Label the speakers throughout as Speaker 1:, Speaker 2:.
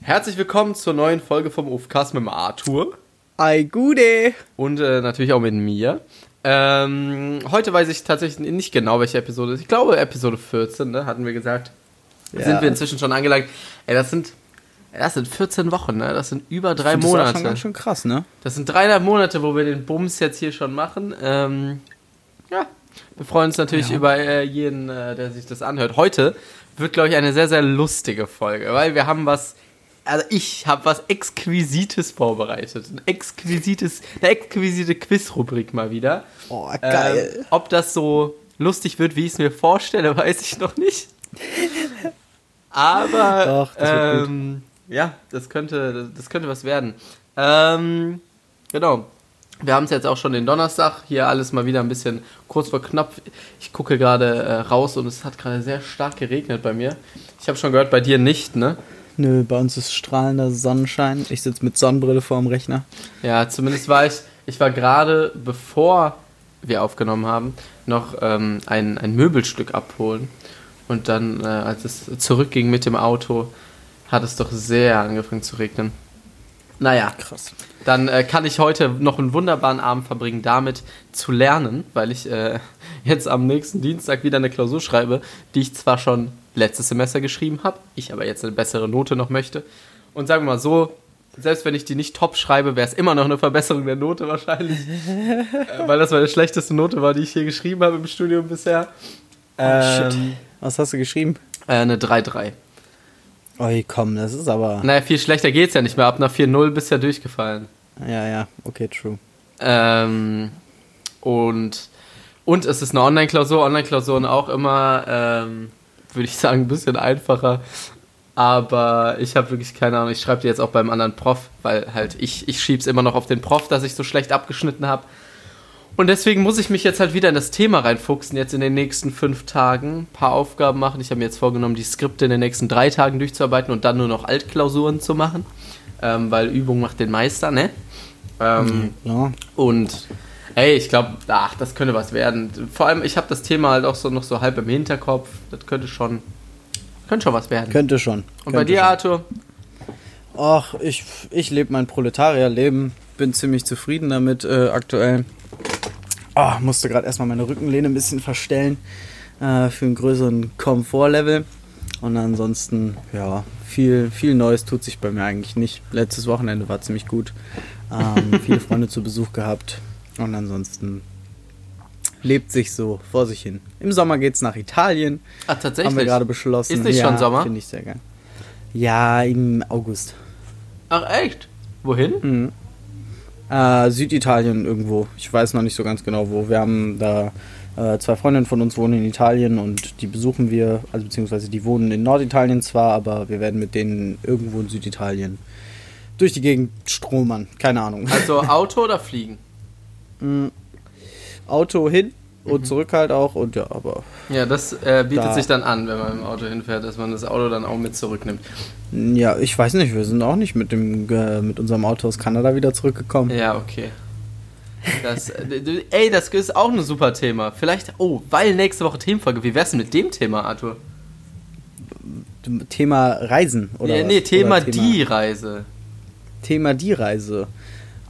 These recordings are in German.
Speaker 1: Herzlich willkommen zur neuen Folge vom Ufcast mit dem Arthur.
Speaker 2: Ei, gude.
Speaker 1: Und äh, natürlich auch mit mir. Ähm, heute weiß ich tatsächlich nicht genau, welche Episode ist. Ich glaube, Episode 14, ne, hatten wir gesagt. Ja. Sind wir inzwischen schon angelangt. Ey, das sind, das sind 14 Wochen, ne? Das sind über drei
Speaker 2: das
Speaker 1: Monate.
Speaker 2: Das ist schon ganz schön krass, ne?
Speaker 1: Das sind dreieinhalb Monate, wo wir den Bums jetzt hier schon machen. Ähm, ja, wir freuen uns natürlich ja. über äh, jeden, äh, der sich das anhört. Heute wird, glaube ich, eine sehr, sehr lustige Folge, weil wir haben was also ich habe was Exquisites vorbereitet. Ein exquisites, eine exquisite Quiz-Rubrik mal wieder.
Speaker 2: Oh, geil.
Speaker 1: Ähm, ob das so lustig wird, wie ich es mir vorstelle, weiß ich noch nicht. Aber Doch, das ähm, ja, das könnte, das könnte was werden. Ähm, genau. Wir haben es jetzt auch schon den Donnerstag. Hier alles mal wieder ein bisschen kurz vor knapp. Ich gucke gerade äh, raus und es hat gerade sehr stark geregnet bei mir. Ich habe schon gehört, bei dir nicht, ne?
Speaker 2: Nö, bei uns ist strahlender Sonnenschein. Ich sitze mit Sonnenbrille vorm Rechner.
Speaker 1: Ja, zumindest war ich, ich war gerade, bevor wir aufgenommen haben, noch ähm, ein, ein Möbelstück abholen. Und dann, äh, als es zurückging mit dem Auto, hat es doch sehr angefangen zu regnen. Naja, krass. Dann äh, kann ich heute noch einen wunderbaren Abend verbringen, damit zu lernen, weil ich äh, jetzt am nächsten Dienstag wieder eine Klausur schreibe, die ich zwar schon letztes Semester geschrieben habe, ich aber jetzt eine bessere Note noch möchte. Und sagen wir mal so, selbst wenn ich die nicht top schreibe, wäre es immer noch eine Verbesserung der Note wahrscheinlich. Äh, weil das meine schlechteste Note war, die ich hier geschrieben habe im Studium bisher.
Speaker 2: Oh, ähm, Was hast du geschrieben?
Speaker 1: Äh, eine 3-3.
Speaker 2: Oi, komm, das ist aber.
Speaker 1: Naja, viel schlechter geht's ja nicht mehr. Ab einer 4-0 bist ja durchgefallen.
Speaker 2: Ja, ja, okay, true.
Speaker 1: Ähm, und, und es ist eine Online-Klausur. Online-Klausuren auch immer ähm, würde ich sagen, ein bisschen einfacher. Aber ich habe wirklich keine Ahnung. Ich schreibe dir jetzt auch beim anderen Prof, weil halt ich, ich schiebe es immer noch auf den Prof, dass ich so schlecht abgeschnitten habe. Und deswegen muss ich mich jetzt halt wieder in das Thema reinfuchsen, jetzt in den nächsten fünf Tagen. Ein paar Aufgaben machen. Ich habe mir jetzt vorgenommen, die Skripte in den nächsten drei Tagen durchzuarbeiten und dann nur noch Altklausuren zu machen. Ähm, weil Übung macht den Meister, ne? Ähm, ja. Und ey, ich glaube, ach, das könnte was werden. Vor allem, ich habe das Thema halt auch so noch so halb im Hinterkopf. Das könnte schon, könnte schon was werden.
Speaker 2: Könnte schon.
Speaker 1: Und bei dir, schon. Arthur?
Speaker 2: Ach, ich, ich lebe mein Proletarierleben. Bin ziemlich zufrieden damit äh, aktuell. Oh, musste gerade erstmal meine Rückenlehne ein bisschen verstellen äh, für einen größeren Komfortlevel. Und ansonsten, ja, viel, viel Neues tut sich bei mir eigentlich nicht. Letztes Wochenende war ziemlich gut. Ähm, viele Freunde zu Besuch gehabt. Und ansonsten lebt sich so vor sich hin. Im Sommer geht es nach Italien.
Speaker 1: Ach, tatsächlich?
Speaker 2: Haben wir gerade beschlossen.
Speaker 1: Ist nicht ja, schon Sommer?
Speaker 2: Finde ich sehr geil. Ja, im August.
Speaker 1: Ach, echt? Wohin?
Speaker 2: Mhm. Äh, Süditalien irgendwo. Ich weiß noch nicht so ganz genau wo. Wir haben da äh, zwei Freundinnen von uns wohnen in Italien und die besuchen wir, also beziehungsweise die wohnen in Norditalien zwar, aber wir werden mit denen irgendwo in Süditalien durch die Gegend stromern. Keine Ahnung.
Speaker 1: Also Auto oder Fliegen?
Speaker 2: Mm, Auto hin und mhm. zurück halt auch und ja, aber.
Speaker 1: Ja, das äh, bietet da. sich dann an, wenn man im Auto hinfährt, dass man das Auto dann auch mit zurücknimmt.
Speaker 2: Ja, ich weiß nicht, wir sind auch nicht mit dem äh, mit unserem Auto aus Kanada wieder zurückgekommen.
Speaker 1: Ja, okay. Das, äh, ey, das ist auch ein super Thema. Vielleicht, oh, weil nächste Woche Themenfolge. Wie wär's denn mit dem Thema, Arthur?
Speaker 2: Thema Reisen, oder?
Speaker 1: Ja, nee, Thema, oder Thema die Reise.
Speaker 2: Thema die Reise.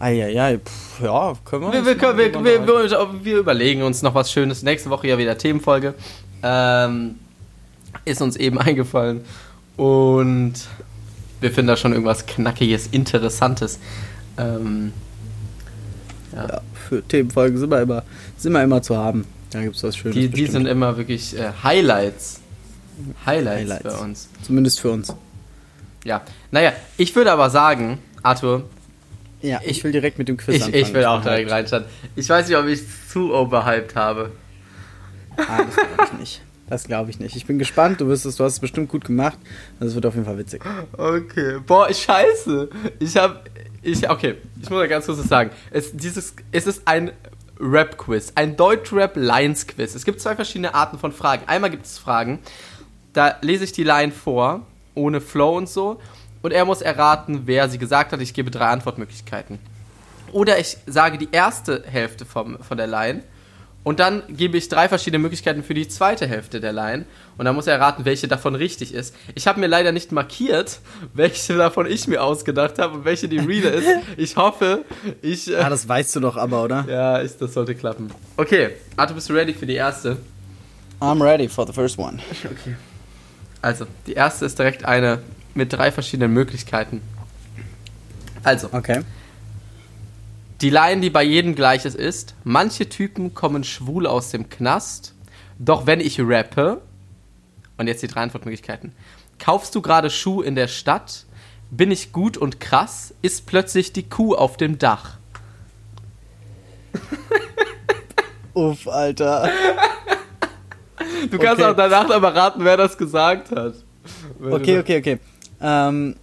Speaker 2: Eieiei, pff, ja, können wir.
Speaker 1: Wir, wir, können, wir, wir, wir, wir, überlegen uns noch was Schönes. Nächste Woche ja wieder Themenfolge. Ähm, ist uns eben eingefallen. Und wir finden da schon irgendwas Knackiges, Interessantes. Ähm,
Speaker 2: ja. ja. für Themenfolgen sind wir immer, sind wir immer zu haben. Da gibt es was Schönes.
Speaker 1: Die, die sind immer wirklich äh, Highlights. Highlights. Highlights für uns.
Speaker 2: Zumindest für uns.
Speaker 1: Ja, naja, ich würde aber sagen, Arthur,
Speaker 2: ja, ich will direkt mit dem Quiz
Speaker 1: ich, anfangen. Ich will auch direkt reinstarten. Ich weiß nicht, ob ich es zu overhyped habe.
Speaker 2: Ah, das glaube ich nicht. Das glaube ich nicht. Ich bin gespannt. Du wirst es, du hast es bestimmt gut gemacht. Das wird auf jeden Fall witzig.
Speaker 1: Okay. Boah, scheiße. Ich habe, ich, okay. Ich muss mal ganz kurz was sagen. Es, dieses, es ist ein Rap-Quiz, ein Deutsch-Rap-Lines-Quiz. Es gibt zwei verschiedene Arten von Fragen. Einmal gibt es Fragen, da lese ich die Line vor, ohne Flow und so und er muss erraten, wer sie gesagt hat. Ich gebe drei Antwortmöglichkeiten. Oder ich sage die erste Hälfte vom, von der Line Und dann gebe ich drei verschiedene Möglichkeiten für die zweite Hälfte der Line. Und dann muss er erraten, welche davon richtig ist. Ich habe mir leider nicht markiert, welche davon ich mir ausgedacht habe und welche die reale ist. Ich hoffe, ich. Äh,
Speaker 2: Ah, das weißt du doch aber, oder?
Speaker 1: ja, ich, das sollte klappen. Okay, Arthur, bist du ready für die erste?
Speaker 2: I'm ready for the first one.
Speaker 1: Okay. Also, die erste ist direkt eine mit drei verschiedenen Möglichkeiten. Also,
Speaker 2: Okay.
Speaker 1: die Line, die bei jedem gleich ist, ist: Manche Typen kommen schwul aus dem Knast, doch wenn ich rappe. Und jetzt die drei Antwortmöglichkeiten. Kaufst du gerade Schuh in der Stadt? Bin ich gut und krass? Ist plötzlich die Kuh auf dem Dach?
Speaker 2: Uff, Alter.
Speaker 1: Du kannst
Speaker 2: Okay.
Speaker 1: auch danach aber raten, wer das gesagt hat.
Speaker 2: Okay, okay, okay. Ähm,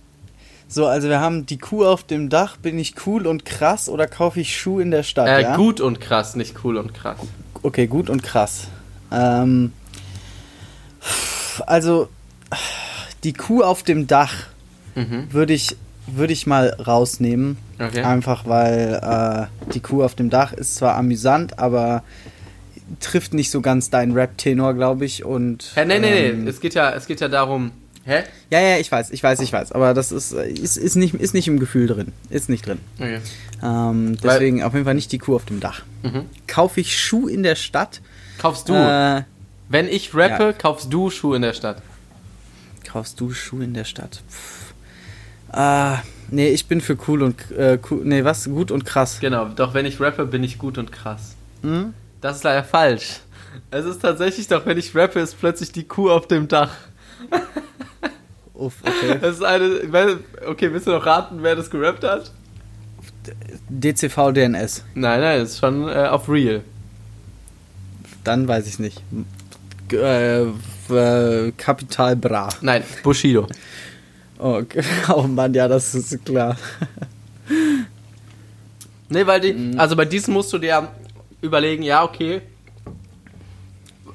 Speaker 2: so, also wir haben die Kuh auf dem Dach. Bin ich cool und krass oder kaufe ich Schuh in der Stadt?
Speaker 1: Äh,
Speaker 2: ja?
Speaker 1: Gut und krass, nicht cool und krass.
Speaker 2: Okay, gut und krass. Ähm, also, die Kuh auf dem Dach
Speaker 1: Mhm.
Speaker 2: würde ich, würde ich mal rausnehmen.
Speaker 1: Okay.
Speaker 2: Einfach weil äh, die Kuh auf dem Dach ist zwar amüsant, aber trifft nicht so ganz deinen Rap-Tenor, glaube ich. Und,
Speaker 1: Hä, nee, nee,
Speaker 2: ähm,
Speaker 1: nee. Es geht ja, es geht ja darum. Hä?
Speaker 2: Ja, ja, ich weiß, ich weiß, ich weiß. Aber das ist, äh, ist, ist, nicht, ist nicht im Gefühl drin. Ist nicht drin.
Speaker 1: Okay.
Speaker 2: Ähm, deswegen auf jeden Fall nicht die Kuh auf dem Dach.
Speaker 1: Mhm.
Speaker 2: Kaufe ich Schuh in der Stadt?
Speaker 1: Kaufst du?
Speaker 2: Äh,
Speaker 1: Wenn ich rappe,
Speaker 2: ja.
Speaker 1: kaufst du Schuhe in der Stadt.
Speaker 2: kaufst du Schuh in der Stadt? Pff. Ah, nee, ich bin für cool und äh, cool, nee, was? Gut und krass.
Speaker 1: Genau, doch wenn ich rappe, bin ich gut und krass.
Speaker 2: Hm?
Speaker 1: Das ist leider falsch. Es ist tatsächlich doch, wenn ich rappe, ist plötzlich die Kuh auf dem Dach.
Speaker 2: Uff, okay.
Speaker 1: Das ist eine. Okay, willst du noch raten, wer das gerappt hat?
Speaker 2: DCV DNS.
Speaker 1: Nein, nein, das ist schon äh, auf Real.
Speaker 2: Dann weiß ich nicht. G äh, Kapital Bra.
Speaker 1: Nein, Bushido.
Speaker 2: Oh, okay. oh Mann, ja, das ist klar.
Speaker 1: Nee, weil die.
Speaker 2: Mhm.
Speaker 1: Also bei diesem musst du dir überlegen, ja, okay.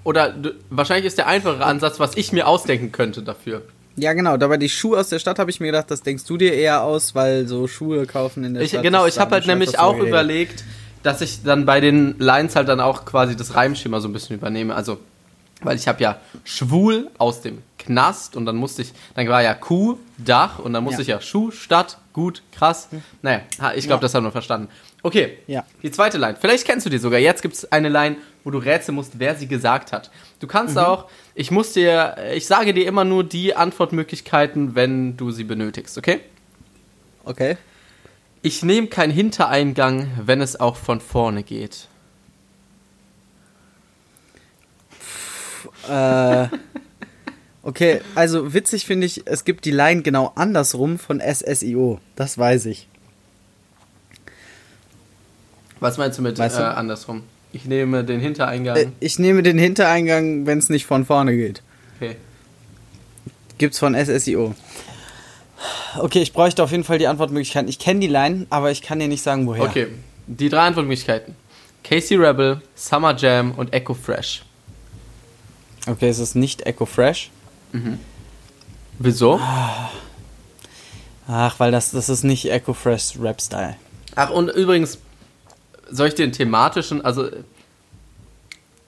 Speaker 1: Oder wahrscheinlich ist der einfachere Ansatz, was ich mir ausdenken könnte dafür.
Speaker 2: Ja, genau. Dabei die Schuhe aus der Stadt habe ich mir gedacht, das denkst du dir eher aus, weil so Schuhe kaufen in der
Speaker 1: Ich,
Speaker 2: Stadt.
Speaker 1: genau, ich habe halt nämlich auch
Speaker 2: drüber
Speaker 1: überlegt, dass ich dann bei den Lines halt dann auch quasi das Reimschema so ein bisschen übernehme. Also, weil ich habe ja schwul aus dem Knast und dann musste ich, dann war ja Kuh, Dach und dann musste
Speaker 2: Ja.
Speaker 1: ich ja Schuh, Stadt, gut, krass. Naja, ha, ich glaube,
Speaker 2: Ja.
Speaker 1: das haben wir verstanden. Okay,
Speaker 2: Ja.
Speaker 1: die zweite Line. Vielleicht kennst du die sogar. Jetzt gibt es eine Line, wo du rätseln musst, wer sie gesagt hat. Du kannst
Speaker 2: Mhm.
Speaker 1: auch, ich muss dir, ich sage dir immer nur die Antwortmöglichkeiten, wenn du sie benötigst, okay?
Speaker 2: Okay.
Speaker 1: Ich nehme keinen Hintereingang, wenn es auch von vorne geht.
Speaker 2: Äh, okay, also witzig finde ich, es gibt die Line genau andersrum von SSIO. Das weiß ich.
Speaker 1: Was meinst du mit
Speaker 2: Weißt
Speaker 1: äh,
Speaker 2: du?
Speaker 1: andersrum? Ich nehme den Hintereingang.
Speaker 2: Äh, ich nehme den Hintereingang, wenn es nicht von vorne geht.
Speaker 1: Okay.
Speaker 2: Gibt's von SSIO. Okay, ich bräuchte auf jeden Fall die Antwortmöglichkeiten. Ich kenne die Line, aber ich kann dir nicht sagen, woher.
Speaker 1: Okay. Die drei Antwortmöglichkeiten. Casey Rebel, Summer Jam und Echo Fresh.
Speaker 2: Okay, es ist nicht Echo Fresh.
Speaker 1: Wieso?
Speaker 2: Ach, weil das, das ist nicht Echo Fresh Rap Style.
Speaker 1: Ach, und übrigens, soll ich dir den thematischen, also,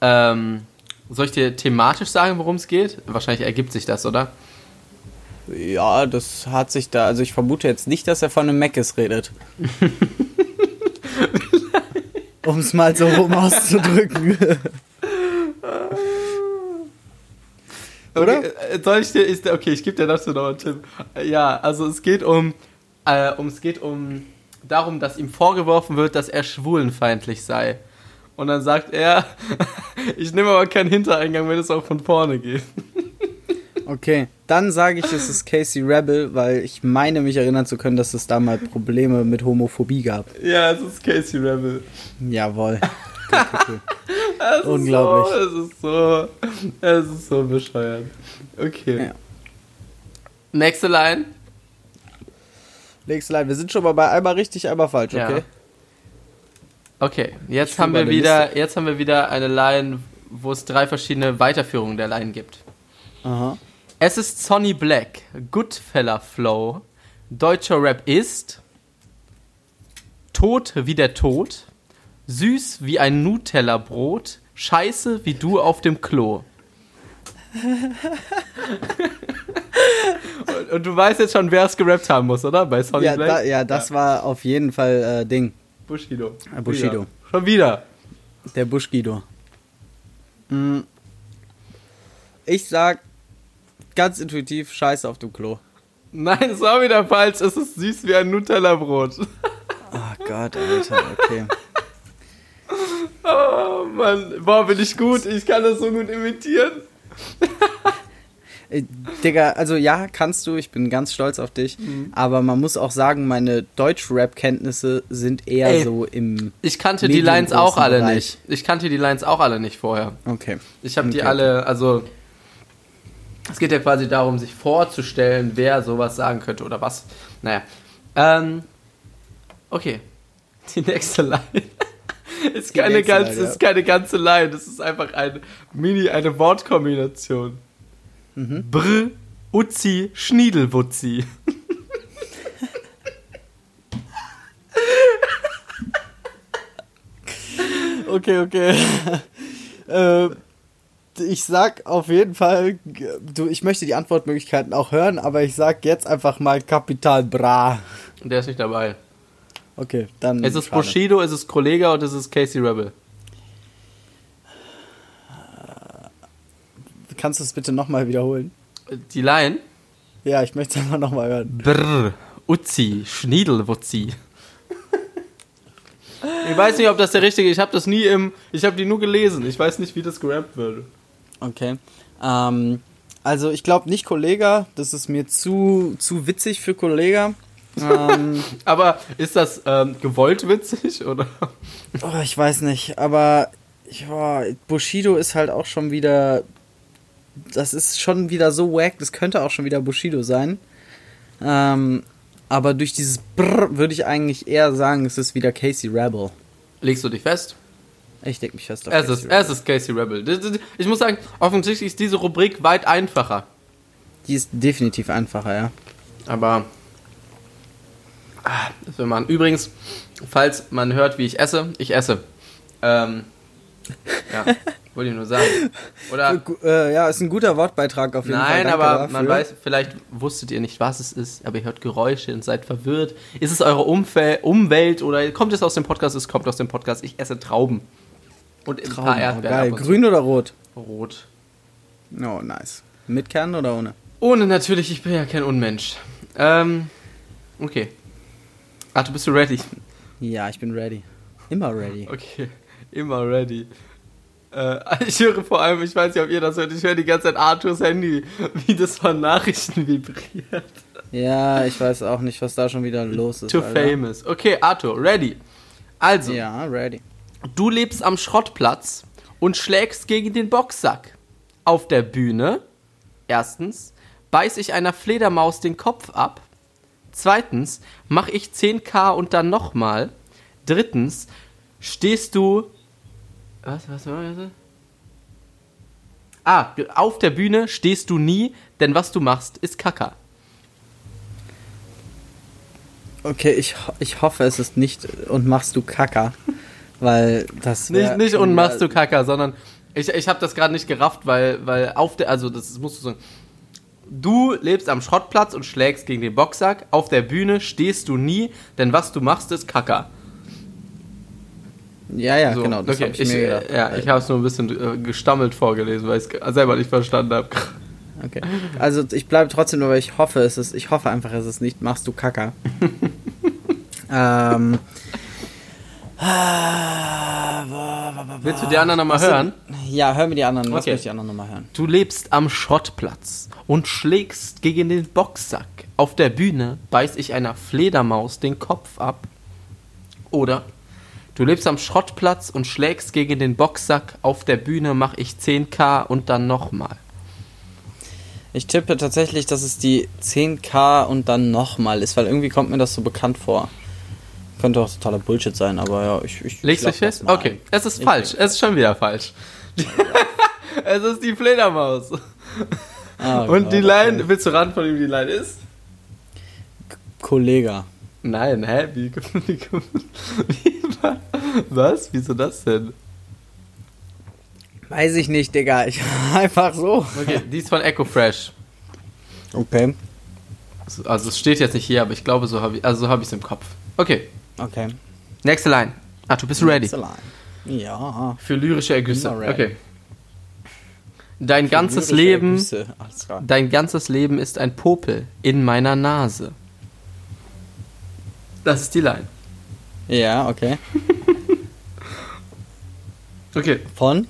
Speaker 1: ähm, soll ich dir thematisch sagen, worum es geht? Wahrscheinlich ergibt sich das, oder?
Speaker 2: Ja, das hat sich da. Also ich vermute jetzt nicht, dass er von einem Meckes redet. um es mal so rum auszudrücken. Oder?
Speaker 1: Okay, äh, soll ich dir, ist, okay, ich gebe dir dazu noch einen Tipp. Ja, also es geht um, äh, um, es geht um darum, dass ihm vorgeworfen wird, dass er schwulenfeindlich sei. Und dann sagt er, ich nehme aber keinen Hintereingang, wenn es auch von vorne geht.
Speaker 2: Okay, dann sage ich, es ist Casey Rebel, weil ich meine, mich erinnern zu können, dass es da mal Probleme mit Homophobie gab.
Speaker 1: Ja, es ist Casey Rebel.
Speaker 2: Jawohl.
Speaker 1: Es ist
Speaker 2: Unglaublich.
Speaker 1: So, es ist so, es ist so bescheuert. Okay.
Speaker 2: Ja.
Speaker 1: Nächste Line.
Speaker 2: Nächste Line. Wir sind schon mal bei einmal richtig, einmal falsch,
Speaker 1: Ja.
Speaker 2: okay?
Speaker 1: Okay, jetzt
Speaker 2: Ich
Speaker 1: haben wir wieder, jetzt haben wir wieder eine Line, wo es drei verschiedene Weiterführungen der Line gibt.
Speaker 2: Aha.
Speaker 1: Es ist Sonny Black, Goodfella Flow, deutscher Rap ist tot wie der Tod, süß wie ein Nutella-Brot, scheiße wie du auf dem Klo. und, und, du weißt jetzt schon, wer es gerappt haben muss, oder? Bei Sonic
Speaker 2: ja, da, ja, das ja. war auf jeden Fall äh, Ding.
Speaker 1: Bushido.
Speaker 2: Äh, Bushido.
Speaker 1: Wieder. Schon wieder.
Speaker 2: Der Bushgido. Mhm. Ich sag ganz intuitiv Scheiße auf dem Klo.
Speaker 1: Nein, es war wieder falsch. Es ist süß wie ein Nutella-Brot.
Speaker 2: Oh Gott, Alter, okay.
Speaker 1: oh Mann, boah, bin ich gut. Ich kann das so gut imitieren.
Speaker 2: Äh, Digga, also ja, kannst du, ich bin ganz stolz auf dich, mhm. aber man muss auch sagen, meine Deutsch-Rap-Kenntnisse sind eher Ey, so im.
Speaker 1: Ich kannte die Lines auch alle Bereich. nicht. Ich kannte die Lines auch alle nicht vorher.
Speaker 2: Okay.
Speaker 1: Ich habe
Speaker 2: okay.
Speaker 1: die alle, also. Es geht ja quasi darum, sich vorzustellen, wer sowas sagen könnte oder was. Naja. Ähm, okay. Die nächste Line. ist, keine ganze, Line, ja. ist keine ganze Line. Das ist einfach eine Mini, eine Wortkombination. Mhm. Br, Uzi, Schniedelwutzi.
Speaker 2: okay, okay. äh, ich sag auf jeden Fall, du, ich möchte die Antwortmöglichkeiten auch hören, aber ich sag jetzt einfach mal Kapital Bra.
Speaker 1: Der ist nicht dabei.
Speaker 2: Okay, dann.
Speaker 1: Es ist schade. Bushido, es ist Kollega und es ist Casey Rebel.
Speaker 2: Kannst du es bitte nochmal wiederholen?
Speaker 1: Die Line?
Speaker 2: Ja, ich möchte es einfach nochmal hören.
Speaker 1: Brr, Uzi, Schniedelwutzi. ich weiß nicht, ob das der richtige ist. Ich habe das nie im. Ich habe die nur gelesen. Ich weiß nicht, wie das gerappt würde.
Speaker 2: Okay. Ähm, also, ich glaube nicht Kollega. Das ist mir zu, zu witzig für Kollega.
Speaker 1: Ähm, aber ist das ähm, gewollt witzig oder?
Speaker 2: Oh, ich weiß nicht, aber ja, Bushido ist halt auch schon wieder das ist schon wieder so wack, das könnte auch schon wieder Bushido sein. Ähm, aber durch dieses Brrr würde ich eigentlich eher sagen, es ist wieder Casey Rebel.
Speaker 1: Legst du dich fest?
Speaker 2: Ich leg mich fest
Speaker 1: auf es Casey ist, Rebel. Es ist Casey Rebel. Ich muss sagen, offensichtlich ist diese Rubrik weit einfacher.
Speaker 2: Die ist definitiv einfacher, ja.
Speaker 1: Aber das will man. Übrigens, falls man hört, wie ich esse, ich esse. Ähm, ja. Wollte ich nur sagen. Oder?
Speaker 2: Äh, ja, ist ein guter Wortbeitrag auf jeden
Speaker 1: Fall.
Speaker 2: Nein,
Speaker 1: aber dafür. man weiß, vielleicht wusstet ihr nicht, was es ist, aber ihr hört Geräusche und seid verwirrt. Ist es eure Umfel Umwelt oder kommt es aus dem Podcast? Es kommt aus dem Podcast. Ich esse Trauben.
Speaker 2: Und Trauben, ein paar Erdbeeren. Geil. Grün oder rot?
Speaker 1: Rot.
Speaker 2: Oh, nice. Mit Kern oder ohne?
Speaker 1: Ohne natürlich, ich bin ja kein Unmensch. Ähm, okay. Ach, du bist du ready?
Speaker 2: Ja, ich bin ready. Immer ready.
Speaker 1: Okay, immer ready. Äh, ich höre vor allem, ich weiß nicht, ob ihr das hört, ich höre die ganze Zeit Arthurs Handy, wie das von Nachrichten vibriert.
Speaker 2: Ja, ich weiß auch nicht, was da schon wieder los ist.
Speaker 1: Too Alter. famous. Okay, Arthur, ready. Also.
Speaker 2: Ja, ready.
Speaker 1: Du lebst am Schrottplatz und schlägst gegen den Boxsack. Auf der Bühne, erstens, beiß ich einer Fledermaus den Kopf ab. Zweitens, mach ich 10k und dann nochmal. Drittens, stehst du was, was war das? Ah, auf der Bühne stehst du nie, denn was du machst, ist Kacker.
Speaker 2: Okay, ich, ich hoffe, es ist nicht und machst du Kacker, weil das
Speaker 1: nicht nicht und machst du Kacker, sondern ich, ich habe das gerade nicht gerafft, weil weil auf der also das musst du sagen. Du lebst am Schrottplatz und schlägst gegen den Boxsack. Auf der Bühne stehst du nie, denn was du machst, ist Kacker.
Speaker 2: Ja, ja, so, genau. Das okay.
Speaker 1: ich, ich mir gedacht. Ja, ich habe es nur ein bisschen äh, gestammelt vorgelesen, weil ich es selber nicht verstanden habe.
Speaker 2: Okay. Also ich bleibe trotzdem nur, weil ich hoffe, es ist, ich hoffe einfach, es ist nicht, machst du Kacker. ähm.
Speaker 1: Willst du die anderen nochmal hören?
Speaker 2: Ja, hör mir die anderen. Lass okay. mich die anderen nochmal hören.
Speaker 1: Du lebst am Schrottplatz und schlägst gegen den Boxsack. Auf der Bühne beiß ich einer Fledermaus den Kopf ab. Oder Du lebst am Schrottplatz und schlägst gegen den Boxsack. Auf der Bühne mach ich 10k und dann nochmal.
Speaker 2: Ich tippe tatsächlich, dass es die 10k und dann nochmal ist, weil irgendwie kommt mir das so bekannt vor. Könnte auch totaler Bullshit sein, aber ja, ich. ich
Speaker 1: Legst du fest? Okay, es ist ich falsch. Es ist schon wieder falsch. es ist die Fledermaus. Ah, und Gott, die Line, okay. willst du ran, von ihm die Line ist?
Speaker 2: Kollege.
Speaker 1: Nein, hä? Wie, wie, wie, was? Wieso das denn?
Speaker 2: Weiß ich nicht, Digga. Ich einfach so.
Speaker 1: Okay, die ist von Echo Fresh.
Speaker 2: Okay.
Speaker 1: Also es steht jetzt nicht hier, aber ich glaube, so habe ich also so habe ich es im Kopf. Okay,
Speaker 2: Okay.
Speaker 1: nächste Line. Bist du ready?
Speaker 2: Next line. Ja.
Speaker 1: Für lyrische Ergüsse. Okay. Dein ganzes
Speaker 2: Lyrische
Speaker 1: Leben, dein ganzes Leben ist ein Popel in meiner Nase. Das ist die Line.
Speaker 2: Ja, okay.
Speaker 1: Okay.
Speaker 2: Von?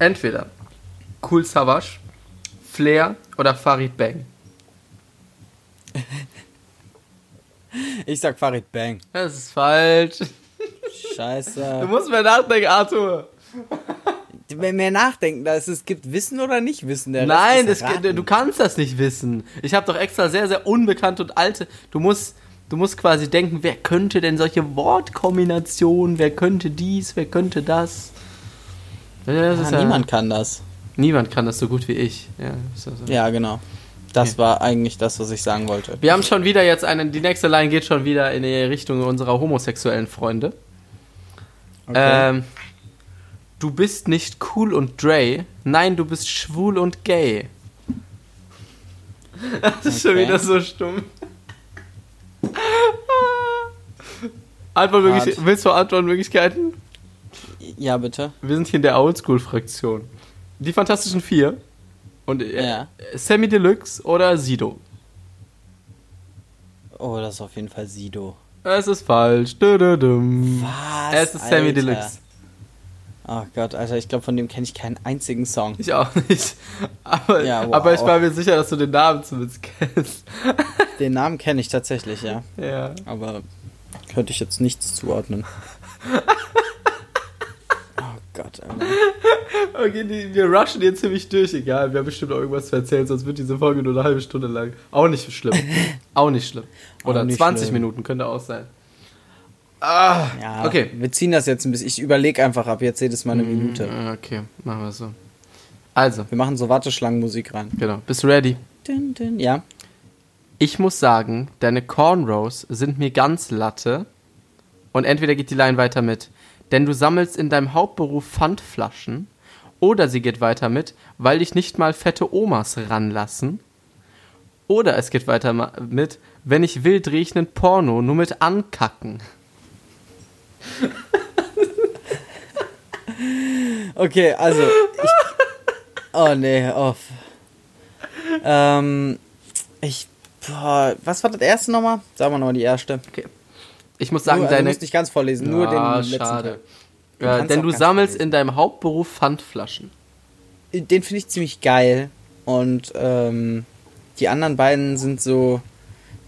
Speaker 1: Entweder Cool Savage, Flair oder Farid Bang.
Speaker 2: Ich sag Farid Bang.
Speaker 1: Das ist falsch. Du
Speaker 2: Scheiße.
Speaker 1: musst mehr nachdenken, Arthur.
Speaker 2: Mehr nachdenken, da ist es gibt Wissen oder nicht Wissen. Der
Speaker 1: Nein, das, du kannst das nicht wissen. Ich habe doch extra sehr, sehr unbekannte und alte. Du musst, du musst quasi denken, wer könnte denn solche Wortkombinationen, wer könnte dies, wer könnte das. Ja, das
Speaker 2: Ah,
Speaker 1: ist ja-
Speaker 2: niemand kann das.
Speaker 1: Niemand kann das so gut wie ich. Ja, ja so.
Speaker 2: Ja, genau. Das
Speaker 1: Okay.
Speaker 2: war eigentlich das, was ich sagen wollte.
Speaker 1: Wir haben schon wieder jetzt einen, die nächste Line geht schon wieder in die Richtung unserer homosexuellen Freunde. Ähm, du bist nicht cool und Dre, nein, du bist schwul und gay. Das ist schon
Speaker 2: Okay.
Speaker 1: wieder so stumm. Antwortmöglich
Speaker 2: Hart.
Speaker 1: willst du Antwortmöglichkeiten?
Speaker 2: ja, bitte.
Speaker 1: Wir sind hier in der Oldschool-Fraktion. Die Fantastischen Vier und äh,
Speaker 2: Ja.
Speaker 1: Sammy Deluxe oder Sido.
Speaker 2: Oh, das ist auf jeden Fall Sido.
Speaker 1: Es ist falsch. Dududum.
Speaker 2: Was?
Speaker 1: Es ist Sammy
Speaker 2: Alter?
Speaker 1: Deluxe.
Speaker 2: Oh Gott, Alter, ich glaube, von dem kenne ich keinen einzigen Song.
Speaker 1: Ich auch nicht. Aber,
Speaker 2: Ja, wow.
Speaker 1: aber ich war mir sicher, dass du den Namen zumindest kennst.
Speaker 2: Den Namen kenne ich tatsächlich, ja.
Speaker 1: Ja.
Speaker 2: Aber könnte ich jetzt nichts zuordnen. Gott, Alter.
Speaker 1: Okay, die, wir rushen hier ziemlich durch, egal. Wir haben bestimmt auch irgendwas zu erzählen, sonst wird diese Folge nur eine halbe Stunde lang. Auch nicht schlimm. auch nicht schlimm. Oder
Speaker 2: nicht
Speaker 1: 20
Speaker 2: schlimm.
Speaker 1: Minuten könnte auch sein. Ah,
Speaker 2: Ja,
Speaker 1: okay.
Speaker 2: wir ziehen das jetzt ein bisschen. Ich überlege einfach ab jetzt jedes Mal eine Minute.
Speaker 1: Ah, Okay, machen wir so. Also,
Speaker 2: Wir machen so Warteschlangenmusik rein.
Speaker 1: genau. Bist du ready?
Speaker 2: Dün, dün. Ja.
Speaker 1: Ich muss sagen, deine Cornrows sind mir ganz Latte. Und entweder geht die Line weiter mit, denn du sammelst in deinem Hauptberuf Pfandflaschen. Oder sie geht weiter mit, weil dich nicht mal fette Omas ranlassen. Oder es geht weiter mit, wenn ich will, drehe ich nen Porno, nur mit ankacken.
Speaker 2: Okay, also. Ich, oh nee, off. Ähm, ich. Boah, was war das erste nochmal? Sagen wir nochmal die erste.
Speaker 1: Ich muss sagen,
Speaker 2: nur, also du
Speaker 1: deine...
Speaker 2: musst nicht ganz vorlesen, nur
Speaker 1: Ah,
Speaker 2: den letzten
Speaker 1: schade.
Speaker 2: Du
Speaker 1: Ja, denn du sammelst
Speaker 2: vorlesen.
Speaker 1: in deinem Hauptberuf Pfandflaschen.
Speaker 2: Teil. Den finde ich ziemlich geil. Und ähm, die anderen beiden sind so.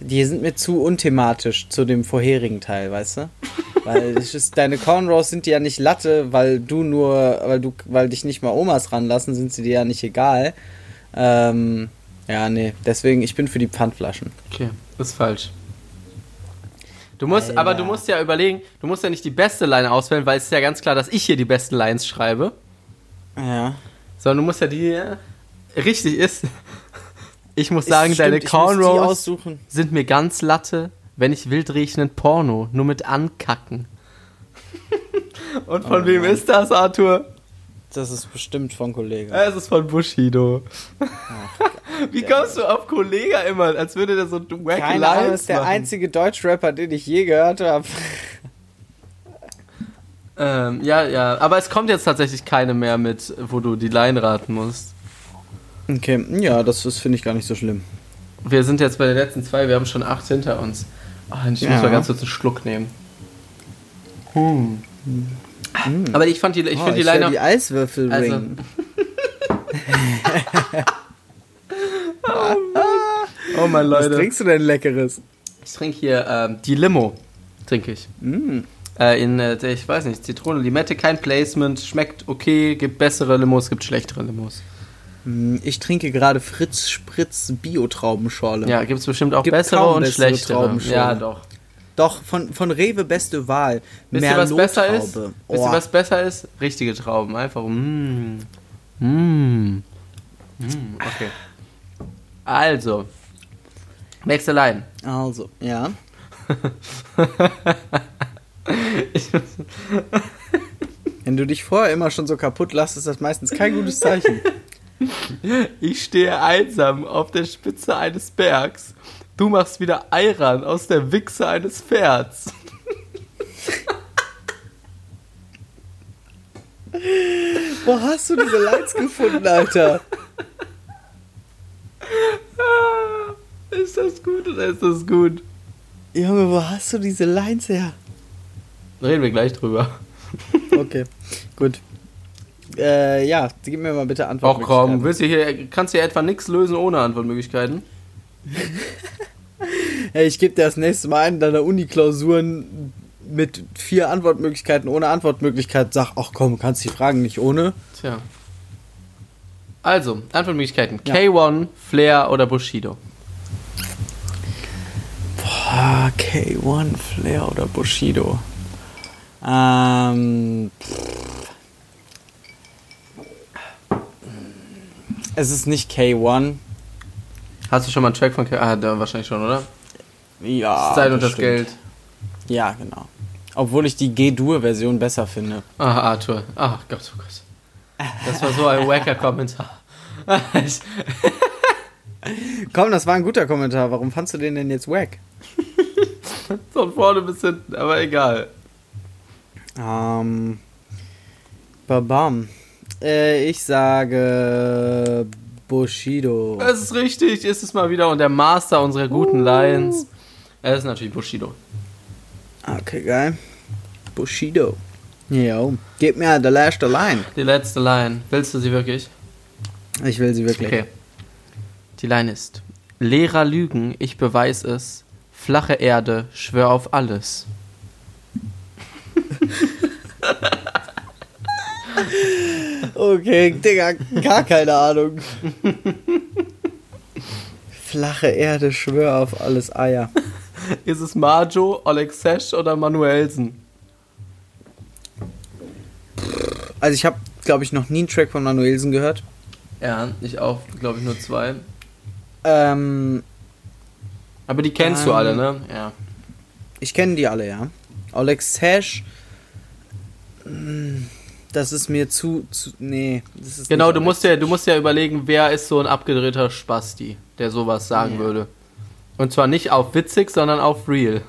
Speaker 2: Die sind mir zu unthematisch zu dem vorherigen Teil, weißt du? Weil es ist, deine Cornrows sind dir ja nicht Latte, weil du nur, weil du, weil dich nicht mal Omas ranlassen, sind sie dir ja nicht egal. Ähm, ja, nee, deswegen, ich bin für die Pfandflaschen.
Speaker 1: Okay, ist falsch. Du musst,
Speaker 2: Alter.
Speaker 1: aber du musst ja überlegen, du musst ja nicht die beste Line auswählen, weil es ist ja ganz klar, dass ich hier die besten Lines schreibe.
Speaker 2: Ja.
Speaker 1: Sondern du musst ja die äh, richtig ist. Ich muss sagen,
Speaker 2: Ist-
Speaker 1: deine
Speaker 2: stimmt,
Speaker 1: Cornrows sind mir ganz Latte. Wenn ich ich einen Porno, nur mit ankacken. Und von
Speaker 2: Oh
Speaker 1: wem
Speaker 2: Mann.
Speaker 1: ist das, Arthur?
Speaker 2: Das ist bestimmt von Kollegen.
Speaker 1: Es ist von Bushido. Wie kommst du auf Kollega immer, als würde der so wack
Speaker 2: Keine Ahnung, ist der
Speaker 1: machen?
Speaker 2: einzige Deutschrapper, den ich je gehört habe.
Speaker 1: Ähm, ja, ja, aber es kommt jetzt tatsächlich keine mehr mit, wo du die Line raten musst.
Speaker 2: Okay, ja, das, das finde ich gar nicht so schlimm.
Speaker 1: Wir sind jetzt bei den letzten zwei, wir haben schon acht hinter uns. Oh, ich
Speaker 2: Ja.
Speaker 1: muss mal ganz kurz einen Schluck nehmen. Hm. Aber ich fand die, ich
Speaker 2: oh,
Speaker 1: finde die
Speaker 2: ich hör
Speaker 1: Line
Speaker 2: die Eiswürfel
Speaker 1: Also-
Speaker 2: ringen.
Speaker 1: Oh mein
Speaker 2: Was
Speaker 1: Leute.
Speaker 2: trinkst du denn Leckeres?
Speaker 1: Ich trinke hier ähm, die Limo. Trinke ich.
Speaker 2: Mm.
Speaker 1: Äh, in, äh, ich weiß nicht, Zitrone, Limette, kein Placement, schmeckt okay, gibt bessere Limos, gibt schlechtere Limos.
Speaker 2: Mm, Ich trinke gerade Fritz Spritz Bio-Traubenschorle.
Speaker 1: Ja, gibt es bestimmt auch
Speaker 2: Gibt
Speaker 1: bessere und
Speaker 2: bessere
Speaker 1: schlechtere. Ja, doch.
Speaker 2: Doch, von, von Rewe beste Wahl.
Speaker 1: Wisst ihr, was besser ist?
Speaker 2: Merlot-Traube.
Speaker 1: Wisst ihr,
Speaker 2: Oh.
Speaker 1: was besser ist? Richtige Trauben. Einfach. Mm. Mm. Mm. Okay. Also. Nächste Line.
Speaker 2: Also, ja. Wenn du dich vorher immer schon so kaputt lässt, ist das meistens kein gutes Zeichen.
Speaker 1: Ich stehe einsam auf der Spitze eines Bergs. Du machst wieder Eiran aus der Wichse eines Pferds.
Speaker 2: Wo hast du diese Lines gefunden, Alter?
Speaker 1: Ah, Ist das gut oder ist das gut?
Speaker 2: Junge, wo hast du diese Lines her?
Speaker 1: Reden wir gleich drüber.
Speaker 2: Okay, gut. Äh, ja, gib mir mal bitte
Speaker 1: Ach
Speaker 2: Antwortmöglichkeiten.
Speaker 1: komm, willst du hier, kannst du hier etwa nichts lösen ohne Antwortmöglichkeiten?
Speaker 2: Hey, ich gebe dir das nächste Mal einen deiner Uni-Klausuren mit vier Antwortmöglichkeiten ohne Antwortmöglichkeit. Sag, ach komm, kannst die Fragen nicht ohne.
Speaker 1: Tja. Also, Antwortmöglichkeiten.
Speaker 2: Ja.
Speaker 1: K1, Flair oder Bushido?
Speaker 2: Boah, K1, Flair oder Bushido? Ähm. Es ist nicht K1.
Speaker 1: Hast du schon mal einen Track von K... Ah, da wahrscheinlich schon, oder?
Speaker 2: Ja.
Speaker 1: Zeit und das
Speaker 2: bestimmt.
Speaker 1: Geld.
Speaker 2: Ja, genau. Obwohl ich die G-Dur-Version besser finde.
Speaker 1: Ah, Arthur. Ach Gott, oh Gott. Das war so ein wacker Kommentar.
Speaker 2: Komm, das war ein guter Kommentar. Warum fandst du den denn jetzt wack?
Speaker 1: Von vorne bis hinten, aber egal.
Speaker 2: Ähm. Babam. Äh, ich sage. Bushido.
Speaker 1: Es ist richtig, ist es mal wieder. Und der Master unserer guten
Speaker 2: Uh.
Speaker 1: Lions. Er ist natürlich Bushido.
Speaker 2: Okay, geil. Bushido. Jo. Gib mir der letzte Line.
Speaker 1: Die letzte Line. Willst du sie wirklich?
Speaker 2: Ich will sie wirklich.
Speaker 1: Okay. Die Line ist: Lehrer lügen, ich beweis es. Flache Erde, schwör auf alles.
Speaker 2: Okay, Digga, gar keine Ahnung. Flache Erde, schwör auf alles Eier.
Speaker 1: Ist es Marjo, Alexesh oder Manuelsen?
Speaker 2: Also ich habe, glaube ich, noch nie einen Track von Manuelsen gehört.
Speaker 1: Ja, ich auch, glaube ich, nur zwei.
Speaker 2: Ähm,
Speaker 1: Aber die kennst du
Speaker 2: Ähm.
Speaker 1: alle, ne? Ja.
Speaker 2: ich kenne die alle, ja. Alex Hash. mm, Das ist mir zu, zu nee. Das ist
Speaker 1: Genau, du musst, ja, du musst ja überlegen, wer ist so ein abgedrehter Spasti, der sowas sagen
Speaker 2: Ja.
Speaker 1: würde. Und zwar nicht auf witzig, sondern auf real.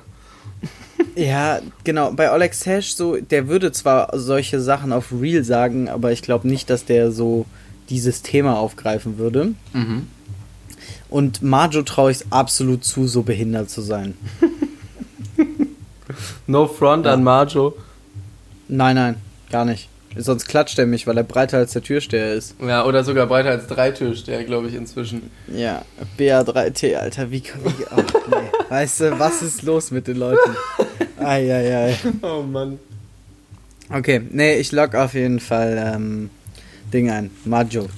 Speaker 2: Ja, genau. Bei Alex Hash so, der würde zwar solche Sachen auf Real sagen, aber ich glaube nicht, dass der so dieses Thema aufgreifen würde.
Speaker 1: Mhm.
Speaker 2: Und Marjo traue ich absolut zu, so behindert zu sein.
Speaker 1: No front
Speaker 2: Ja.
Speaker 1: an Marjo.
Speaker 2: Nein, nein, gar nicht. Sonst klatscht er mich, weil er breiter als der Türsteher ist.
Speaker 1: Ja, oder sogar breiter als Dreitürsteher, glaube ich, inzwischen.
Speaker 2: Ja, BA3T, Alter, wie, wie ach, nee. Weißt du, was ist los mit den Leuten? Eieiei.
Speaker 1: Oh Mann.
Speaker 2: Okay, nee, ich log auf jeden Fall ähm, Ding ein. Majo.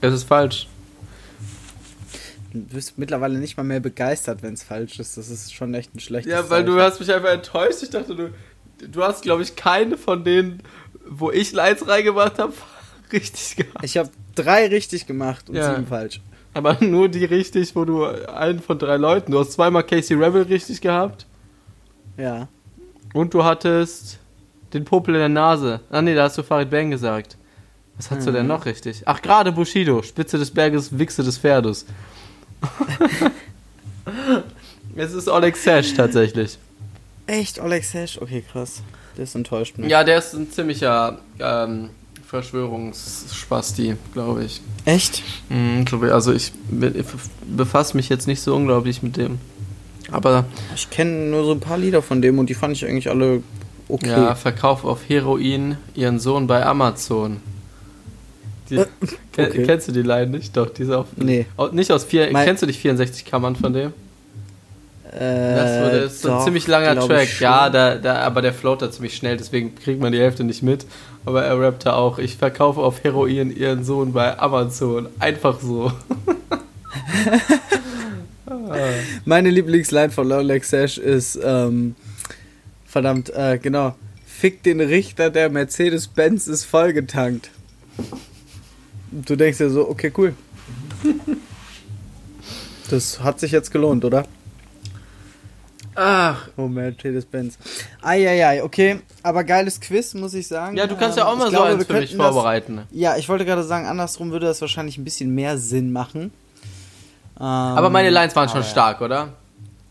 Speaker 1: Das ist falsch.
Speaker 2: Du bist mittlerweile nicht mal mehr begeistert, wenn es falsch ist. Das ist schon echt ein schlechtes
Speaker 1: Ja, weil du
Speaker 2: Zeichen.
Speaker 1: hast mich einfach enttäuscht. Ich dachte, du, du hast, glaube ich, keine von denen, wo ich Lines reingemacht habe, richtig gehabt.
Speaker 2: Ich habe drei richtig gemacht und
Speaker 1: Ja.
Speaker 2: sieben falsch.
Speaker 1: Aber nur die richtig, wo du einen von drei Leuten. Du hast zweimal Casey Rebel richtig gehabt.
Speaker 2: Ja.
Speaker 1: Und du hattest den Popel in der Nase. Ah nee, da hast du Farid Bang gesagt. Was hast du denn
Speaker 2: Mhm.
Speaker 1: noch richtig? Ach, gerade Bushido. Spitze des Berges, Wichse des Pferdes. es ist Oleg Sash tatsächlich.
Speaker 2: Echt, Alex Hash? Okay, krass. Das enttäuscht mich.
Speaker 1: Ja, der ist ein ziemlicher ähm, Verschwörungsspasti, glaube ich.
Speaker 2: Echt?
Speaker 1: Mhm, also ich, be- befasse mich jetzt nicht so unglaublich mit dem. Aber
Speaker 2: Ich kenne nur so ein paar Lieder von dem und die fand ich eigentlich alle okay.
Speaker 1: ja, Verkauf auf Heroin ihren Sohn bei Amazon. Die,
Speaker 2: Äh, okay.
Speaker 1: Kennst du die Line nicht? Doch, diese auf.
Speaker 2: Nee.
Speaker 1: Au- Nicht aus vier.
Speaker 2: Mein-
Speaker 1: kennst du nicht 64 Kammern von dem?
Speaker 2: Äh,
Speaker 1: Das, wurde, das ist so ein
Speaker 2: doch,
Speaker 1: ziemlich langer Track. Ja, da, da, aber der float da ziemlich schnell, deswegen kriegt man die Hälfte nicht mit. Aber er rappt da auch. Ich verkaufe auf Heroin ihren Sohn bei Amazon. Einfach so.
Speaker 2: Meine Lieblingsline von Alex Hash ist, ähm, verdammt, äh, genau. Fick den Richter, der Mercedes-Benz ist vollgetankt. Und Du denkst dir so, okay, cool. Das hat sich jetzt gelohnt, oder?
Speaker 1: Ach.
Speaker 2: Oh, Mercedes-Benz. Eieiei, okay. Aber geiles Quiz, muss ich sagen.
Speaker 1: Ja, du kannst
Speaker 2: Ähm,
Speaker 1: ja auch mal
Speaker 2: ich
Speaker 1: so
Speaker 2: glaube,
Speaker 1: eins für mich
Speaker 2: könnten das-
Speaker 1: vorbereiten.
Speaker 2: Ja, ich wollte gerade sagen, andersrum würde das wahrscheinlich ein bisschen mehr Sinn machen. Ähm,
Speaker 1: Aber meine Lines waren schon
Speaker 2: ja.
Speaker 1: stark, oder?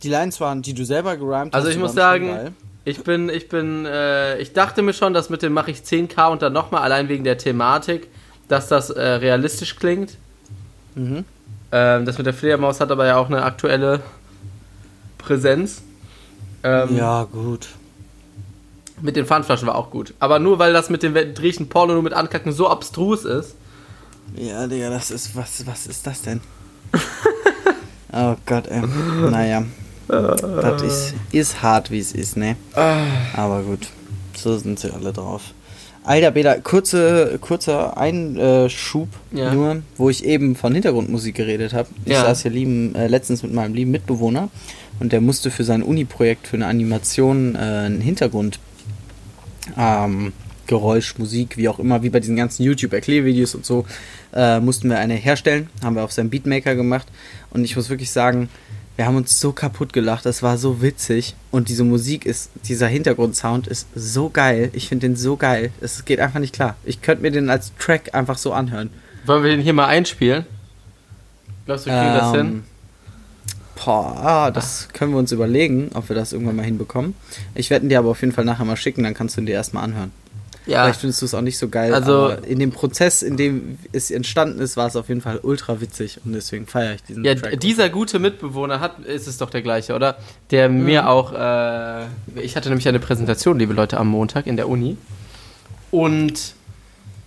Speaker 2: Die Lines waren, die du selber gerimt hast.
Speaker 1: Also ich muss sagen, ich bin, ich bin, äh, ich dachte mir schon, dass mit dem mache ich 10k und dann nochmal, allein wegen der Thematik, dass das äh, realistisch klingt.
Speaker 2: Mhm.
Speaker 1: Ähm, das mit der Fledermaus hat aber ja auch eine aktuelle Präsenz. Ähm,
Speaker 2: Ja, gut.
Speaker 1: Mit den Pfandflaschen war auch gut. Aber nur weil das mit dem Driechen Porno nur mit Ankacken so abstrus ist.
Speaker 2: Ja, Digga, das ist, was, was ist das denn? oh Gott, ey. Naja. Das ist, ist hart, wie es ist, ne? Aber gut. So sind sie alle drauf. Alter, Beda, kurze, kurzer Einschub
Speaker 1: Ja.
Speaker 2: nur, wo ich eben von Hintergrundmusik geredet habe. Ich
Speaker 1: Ja.
Speaker 2: saß hier lieben, äh, letztens mit meinem lieben Mitbewohner und der musste für sein Uni-Projekt für eine Animation äh, einen Hintergrund ähm, Geräusch, Musik, wie auch immer, wie bei diesen ganzen YouTube-Erklärvideos und so, äh, mussten wir eine herstellen. Haben wir auf seinem Beatmaker gemacht. Und ich muss wirklich sagen, wir haben uns so kaputt gelacht. Das war so witzig. Und diese Musik ist, dieser Hintergrundsound ist so geil. Ich finde den so geil. Es geht einfach nicht klar. Ich könnte mir den als Track einfach so anhören.
Speaker 1: Wollen wir den hier mal einspielen? Glaubst du, kriegen das hin?
Speaker 2: Boah, ah, das können wir uns überlegen, ob wir das irgendwann mal hinbekommen. Ich werde ihn dir aber auf jeden Fall nachher mal schicken, dann kannst du ihn dir erstmal anhören.
Speaker 1: Ja.
Speaker 2: Vielleicht findest du es auch nicht so geil.
Speaker 1: Also-
Speaker 2: aber in dem Prozess, in dem es entstanden ist, war es auf jeden Fall ultra witzig und deswegen feiere ich diesen
Speaker 1: Ja,
Speaker 2: Track.
Speaker 1: dieser gute Mitbewohner hat, ist es doch der gleiche, oder? Der mir auch, äh, ich hatte nämlich eine Präsentation, liebe Leute, am Montag in der Uni. Und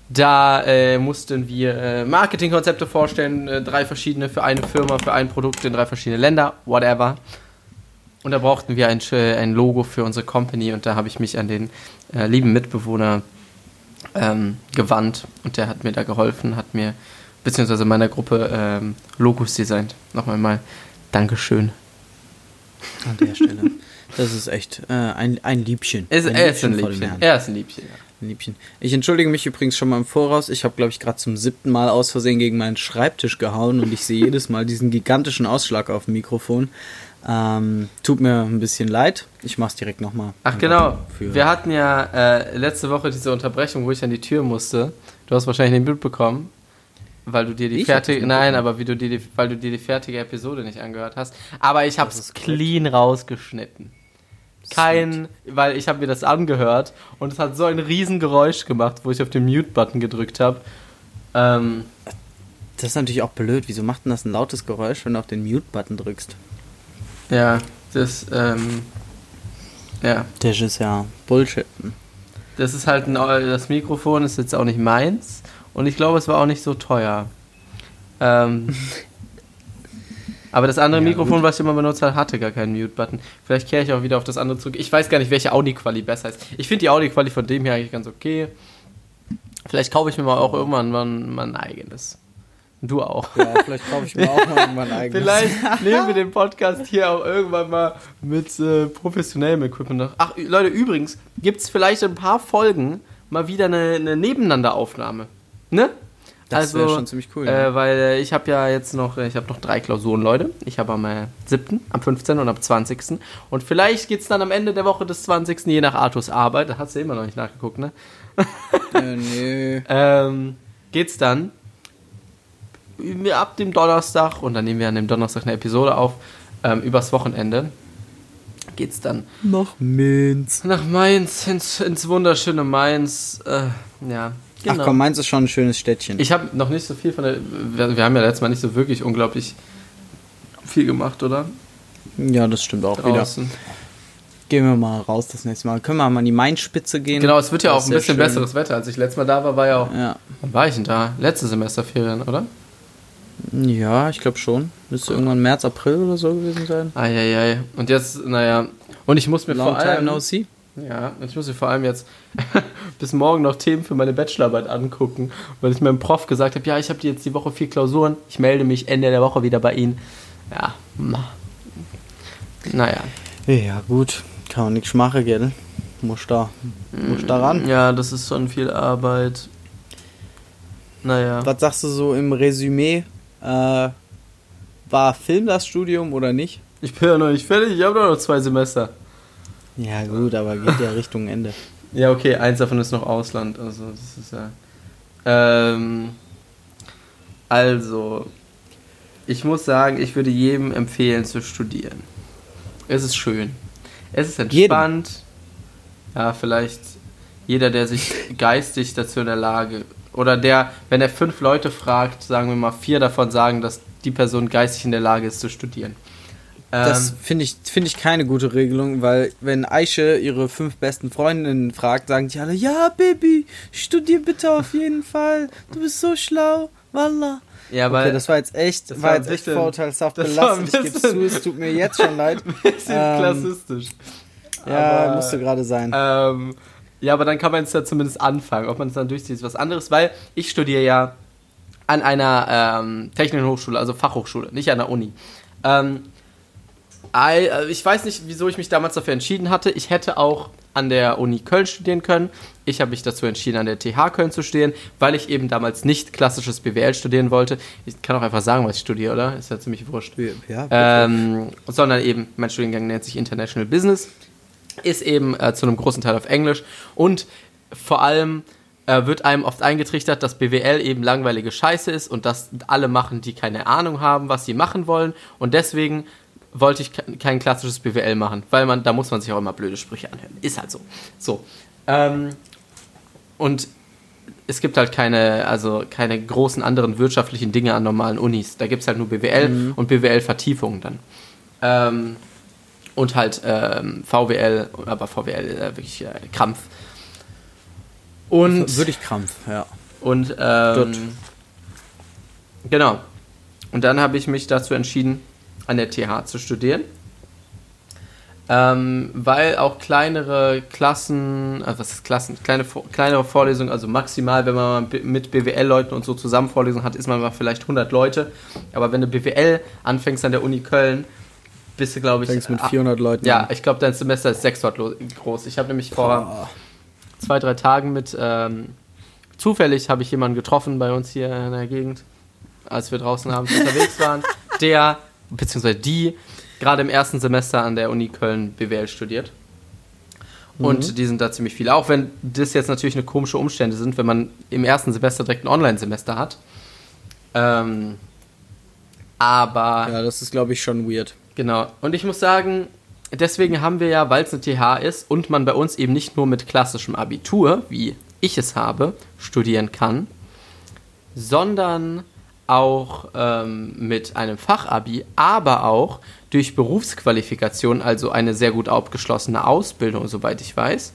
Speaker 1: da äh, mussten wir äh, Marketingkonzepte vorstellen, äh, drei verschiedene für eine Firma, für ein Produkt in drei verschiedene Länder, whatever. Und da brauchten wir ein, äh, ein Logo für unsere Company und da habe ich mich an den äh, lieben Mitbewohner ähm, gewandt und der hat mir da geholfen, hat mir beziehungsweise meiner Gruppe ähm, Logos designt. Nochmal mal Dankeschön.
Speaker 2: an der Stelle. Das ist echt äh, ein, ein Liebchen.
Speaker 1: Er ist,
Speaker 2: ein
Speaker 1: er ist ein Liebchen. Er ist ein Liebchen. Ja.
Speaker 2: Liebchen. Ich entschuldige mich übrigens schon mal im Voraus. Ich habe, glaube ich, gerade zum siebten Mal aus Versehen gegen meinen Schreibtisch gehauen und ich sehe jedes Mal diesen gigantischen Ausschlag auf dem Mikrofon. Ähm, tut mir ein bisschen leid. Ich mach's direkt nochmal.
Speaker 1: Ach genau, wir hatten ja äh, letzte Woche diese Unterbrechung, wo ich an die Tür musste. Du hast wahrscheinlich den Bild bekommen, weil du dir die
Speaker 2: Ich
Speaker 1: fertige, nein, aber wie du dir die, weil du dir die fertige Episode nicht angehört hast. Aber ich habe es clean rausgeschnitten. Kein, weil ich habe mir das angehört und es hat so ein riesen Geräusch gemacht, wo ich auf den Mute-Button gedrückt habe. Ähm,
Speaker 2: Das ist natürlich auch blöd. Wieso macht denn das ein lautes Geräusch, wenn du auf den Mute-Button drückst?
Speaker 1: ja, das, ähm, ja,
Speaker 2: Das ist ja Bullshit.
Speaker 1: das ist halt ein, das Mikrofon ist jetzt auch nicht meins und ich glaube, es war auch nicht so teuer. Ähm, aber das andere
Speaker 2: Ja,
Speaker 1: Mikrofon,
Speaker 2: gut.
Speaker 1: was ich immer benutzt habe, hatte gar keinen Mute-Button. Vielleicht kehre ich auch wieder auf das andere zurück. Ich weiß gar nicht, welche Audi-Quali besser ist. Ich finde die Audi-Quali von dem hier eigentlich ganz okay. Vielleicht kaufe ich mir mal auch irgendwann mal, ein eigenes. Du auch.
Speaker 2: Ja, vielleicht kaufe ich mir auch mal irgendwann ein eigenes.
Speaker 1: Vielleicht nehmen wir den Podcast hier auch irgendwann mal mit äh, professionellem Equipment noch. Ach, Leute, übrigens, gibt es vielleicht in ein paar Folgen mal wieder eine, eine Nebeneinanderaufnahme. Ne?
Speaker 2: Das wäre schon ziemlich cool.
Speaker 1: Äh, weil ich habe ja jetzt noch, ich habe noch drei Klausuren, Leute. Ich habe am äh, 7., am 15. und am 20. Und vielleicht geht es dann am Ende der Woche des 20. je nach Artus Arbeit, da hast du immer noch nicht nachgeguckt, ne?
Speaker 2: äh, nee.
Speaker 1: ähm, geht's dann ab dem Donnerstag und dann nehmen wir an dem Donnerstag eine Episode auf ähm, übers Wochenende geht's dann
Speaker 2: Noch Minz.
Speaker 1: nach Mainz ins, ins wunderschöne Mainz äh, ja genau
Speaker 2: Ach komm, Mainz ist schon ein schönes Städtchen.
Speaker 1: ich habe noch nicht so viel von der wir, wir haben ja letztes Mal nicht so wirklich unglaublich viel gemacht oder
Speaker 2: ja, das stimmt auch wieder.
Speaker 1: draußen
Speaker 2: Gehen wir mal raus das nächste Mal. Können wir mal an die Mainspitze gehen?
Speaker 1: genau es wird ja
Speaker 2: Das
Speaker 1: auch ein bisschen
Speaker 2: schön.
Speaker 1: besseres Wetter als ich letztes Mal da war war ja auch
Speaker 2: Ja,
Speaker 1: wann war ich denn da letzte Semesterferien oder
Speaker 2: ja ich glaube schon. Müsste irgendwann März, April oder so gewesen sein.
Speaker 1: Eieiei. Und jetzt, naja. Und ich muss mir
Speaker 2: Long
Speaker 1: vor allem.
Speaker 2: time no see.
Speaker 1: Ja, ich muss mir vor allem jetzt bis morgen noch Themen für meine Bachelorarbeit angucken, weil ich meinem Prof gesagt habe, ja, ich habe jetzt die Woche vier Klausuren, ich melde mich Ende der Woche wieder bei Ihnen. Ja, na. naja.
Speaker 2: Ja, gut. Kann man nichts machen, gell? Muss da, muss da ran.
Speaker 1: Ja, das ist schon viel Arbeit. Naja.
Speaker 2: Was sagst du so im Resümee? Äh, war Film das Studium oder nicht?
Speaker 1: Ich bin ja noch nicht fertig, ich habe noch zwei Semester.
Speaker 2: Ja, gut, aber geht ja Richtung Ende.
Speaker 1: Ja, okay, eins davon ist noch Ausland, also das ist ja. Ähm, also, ich muss sagen, ich würde jedem empfehlen zu studieren. Es ist schön. Es ist entspannt. Jedem. Ja, vielleicht jeder, der sich geistig dazu in der Lage oder der, wenn er fünf Leute fragt, sagen wir mal vier davon sagen, dass die Person geistig in der Lage ist zu studieren.
Speaker 2: Das ähm, finde ich, find ich keine gute Regelung, weil wenn Aische ihre fünf besten Freundinnen fragt, sagen die alle, ja, Baby, studier bitte auf jeden Fall. Du bist so schlau. Wallah. Ja, weil okay, das war jetzt echt, das war, jetzt echt vorurteilshaft belastet. Ich gebe zu, es tut mir jetzt schon leid. Ein bisschen ähm, klassistisch. Ja, aber, musste gerade sein.
Speaker 1: Ähm, ja, aber dann kann man es ja zumindest anfangen. Ob man es dann durchzieht, ist was anderes, weil ich studiere ja an einer ähm, technischen Hochschule, also Fachhochschule, nicht an der Uni. Ähm, äh, ich weiß nicht, wieso ich mich damals dafür entschieden hatte. Ich hätte auch an der Uni Köln studieren können. Ich habe mich dazu entschieden, an der TH Köln zu studieren, weil ich eben damals nicht klassisches BWL studieren wollte. Ich kann auch einfach sagen, was ich studiere, oder? Ist ja ziemlich wurscht. Ja, ähm, sondern eben, mein Studiengang nennt sich International Business, ist eben äh, zu einem großen Teil auf Englisch und vor allem äh, wird einem oft eingetrichtert, dass BWL eben langweilige Scheiße ist und dass alle machen, die keine Ahnung haben, was sie machen wollen und deswegen wollte ich kein klassisches BWL machen, weil man, da muss man sich auch immer blöde Sprüche anhören. Ist halt so. So. Ähm, und es gibt halt keine, also keine großen anderen wirtschaftlichen Dinge an normalen Unis. Da gibt es halt nur BWL mhm. und BWL-Vertiefungen dann. Ähm, und halt ähm, VWL, aber VWL äh, wirklich äh, Krampf.
Speaker 2: Und. Würde ich Krampf, ja.
Speaker 1: Und ähm, genau. Und dann habe ich mich dazu entschieden, an der TH zu studieren. Ähm, weil auch kleinere Klassen, also was ist Klassen, kleine, kleinere Vorlesungen, also maximal, wenn man mit BWL-Leuten und so zusammen Vorlesungen hat, ist man mal vielleicht 100 Leute. Aber wenn du BWL anfängst an der Uni Köln, bist du, glaube ich.
Speaker 2: Fängst mit 400 Leuten
Speaker 1: Ja, an. ich glaube, dein Semester ist 600 groß. Ich habe nämlich vor oh. zwei, drei Tagen mit, ähm, zufällig habe ich jemanden getroffen bei uns hier in der Gegend, als wir draußen abends unterwegs waren, der beziehungsweise die gerade im ersten Semester an der Uni Köln BWL studiert. Und mhm. die sind da ziemlich viele. Auch wenn das jetzt natürlich eine komische Umstände sind, wenn man im ersten Semester direkt ein Online-Semester hat. Ähm, aber.
Speaker 2: Ja, das ist, glaube ich, schon weird.
Speaker 1: Genau. Und ich muss sagen, deswegen haben wir ja, weil es eine TH ist und man bei uns eben nicht nur mit klassischem Abitur, wie ich es habe, studieren kann, sondern auch ähm, mit einem Fachabi, aber auch durch Berufsqualifikation, also eine sehr gut abgeschlossene Ausbildung, soweit ich weiß,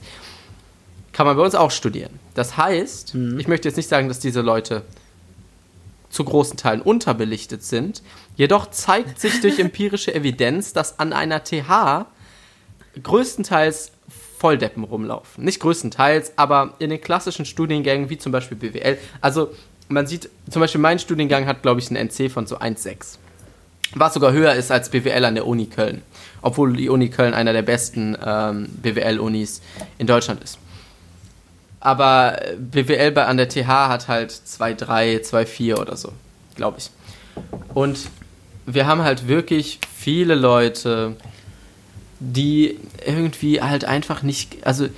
Speaker 1: kann man bei uns auch studieren. Das heißt, mhm. ich möchte jetzt nicht sagen, dass diese Leute zu großen Teilen unterbelichtet sind, jedoch zeigt sich durch empirische Evidenz, dass an einer TH größtenteils Volldeppen rumlaufen. Nicht größtenteils, aber in den klassischen Studiengängen wie zum Beispiel BWL. Also man sieht, zum Beispiel mein Studiengang hat, glaube ich, einen NC von so 1,6. Was sogar höher ist als BWL an der Uni Köln. Obwohl die Uni Köln einer der besten ähm, BWL-Unis in Deutschland ist. Aber äh, BWL an der TH hat halt 2,3, 2,4 oder so, glaube ich. Und wir haben halt wirklich viele Leute, die irgendwie halt einfach nicht, also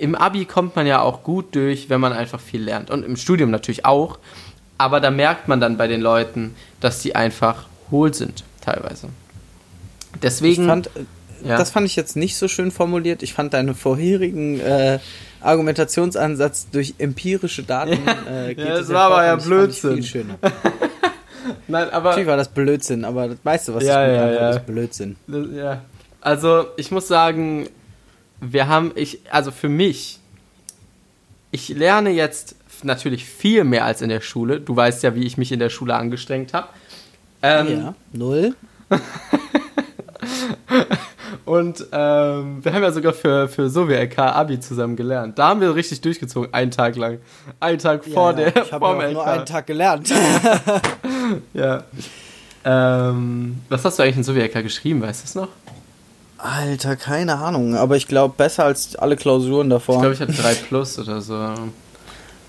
Speaker 1: im Abi kommt man ja auch gut durch, wenn man einfach viel lernt. Und im Studium natürlich auch. Aber da merkt man dann bei den Leuten, dass die einfach hohl sind, teilweise. Deswegen.
Speaker 2: Fand, äh, ja. Das fand ich jetzt nicht so schön formuliert. Ich fand deinen vorherigen äh, Argumentationsansatz durch empirische Daten
Speaker 1: äh, geht ja, das war aber ja Blödsinn. Viel schöner.
Speaker 2: Nein, aber Natürlich war das Blödsinn, aber das meiste, was
Speaker 1: ja, ich ja, ja.
Speaker 2: ist Blödsinn.
Speaker 1: Ja. Also, ich muss sagen, wir haben, ich, also für mich, ich lerne jetzt natürlich viel mehr als in der Schule. Du weißt ja, wie ich mich in der Schule angestrengt habe.
Speaker 2: Ähm, ja, null.
Speaker 1: Und ähm, wir haben ja sogar für, für SoWLK Abi zusammen gelernt. Da haben wir richtig durchgezogen, einen Tag lang. Einen Tag vor ja, der
Speaker 2: ich habe ja nur einen Tag gelernt.
Speaker 1: ja. Ähm, was hast du eigentlich in SoWLK geschrieben, weißt du es noch?
Speaker 2: Alter, keine Ahnung, aber ich glaube besser als alle Klausuren davor.
Speaker 1: Ich glaube, ich hatte 3 plus oder so.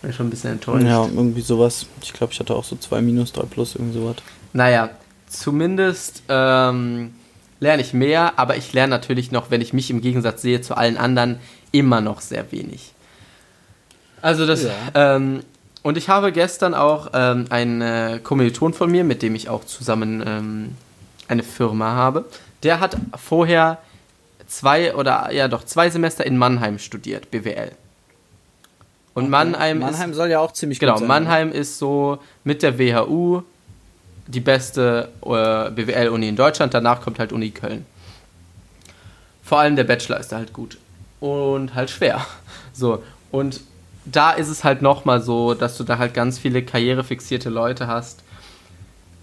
Speaker 1: Bin schon ein bisschen enttäuscht.
Speaker 2: Ja, irgendwie sowas. Ich glaube, ich hatte auch so 2 minus, 3 plus, irgendwie sowas.
Speaker 1: Naja, zumindest ähm, lerne ich mehr, aber ich lerne natürlich noch, wenn ich mich im Gegensatz sehe zu allen anderen, immer noch sehr wenig. Also das, ja. ähm, und ich habe gestern auch ähm, einen äh, Kommiliton von mir, mit dem ich auch zusammen ähm, eine Firma habe, der hat vorher zwei oder ja doch zwei Semester in Mannheim studiert, BWL. Und okay. Mannheim,
Speaker 2: Mannheim ist, soll ja auch ziemlich
Speaker 1: genau, gut sein. Genau, Mannheim oder? ist so mit der WHU die beste äh, BWL-Uni in Deutschland. Danach kommt halt Uni Köln. Vor allem der Bachelor ist da halt gut. Und halt schwer. So. Und da ist es halt nochmal so, dass du da halt ganz viele karrierefixierte Leute hast.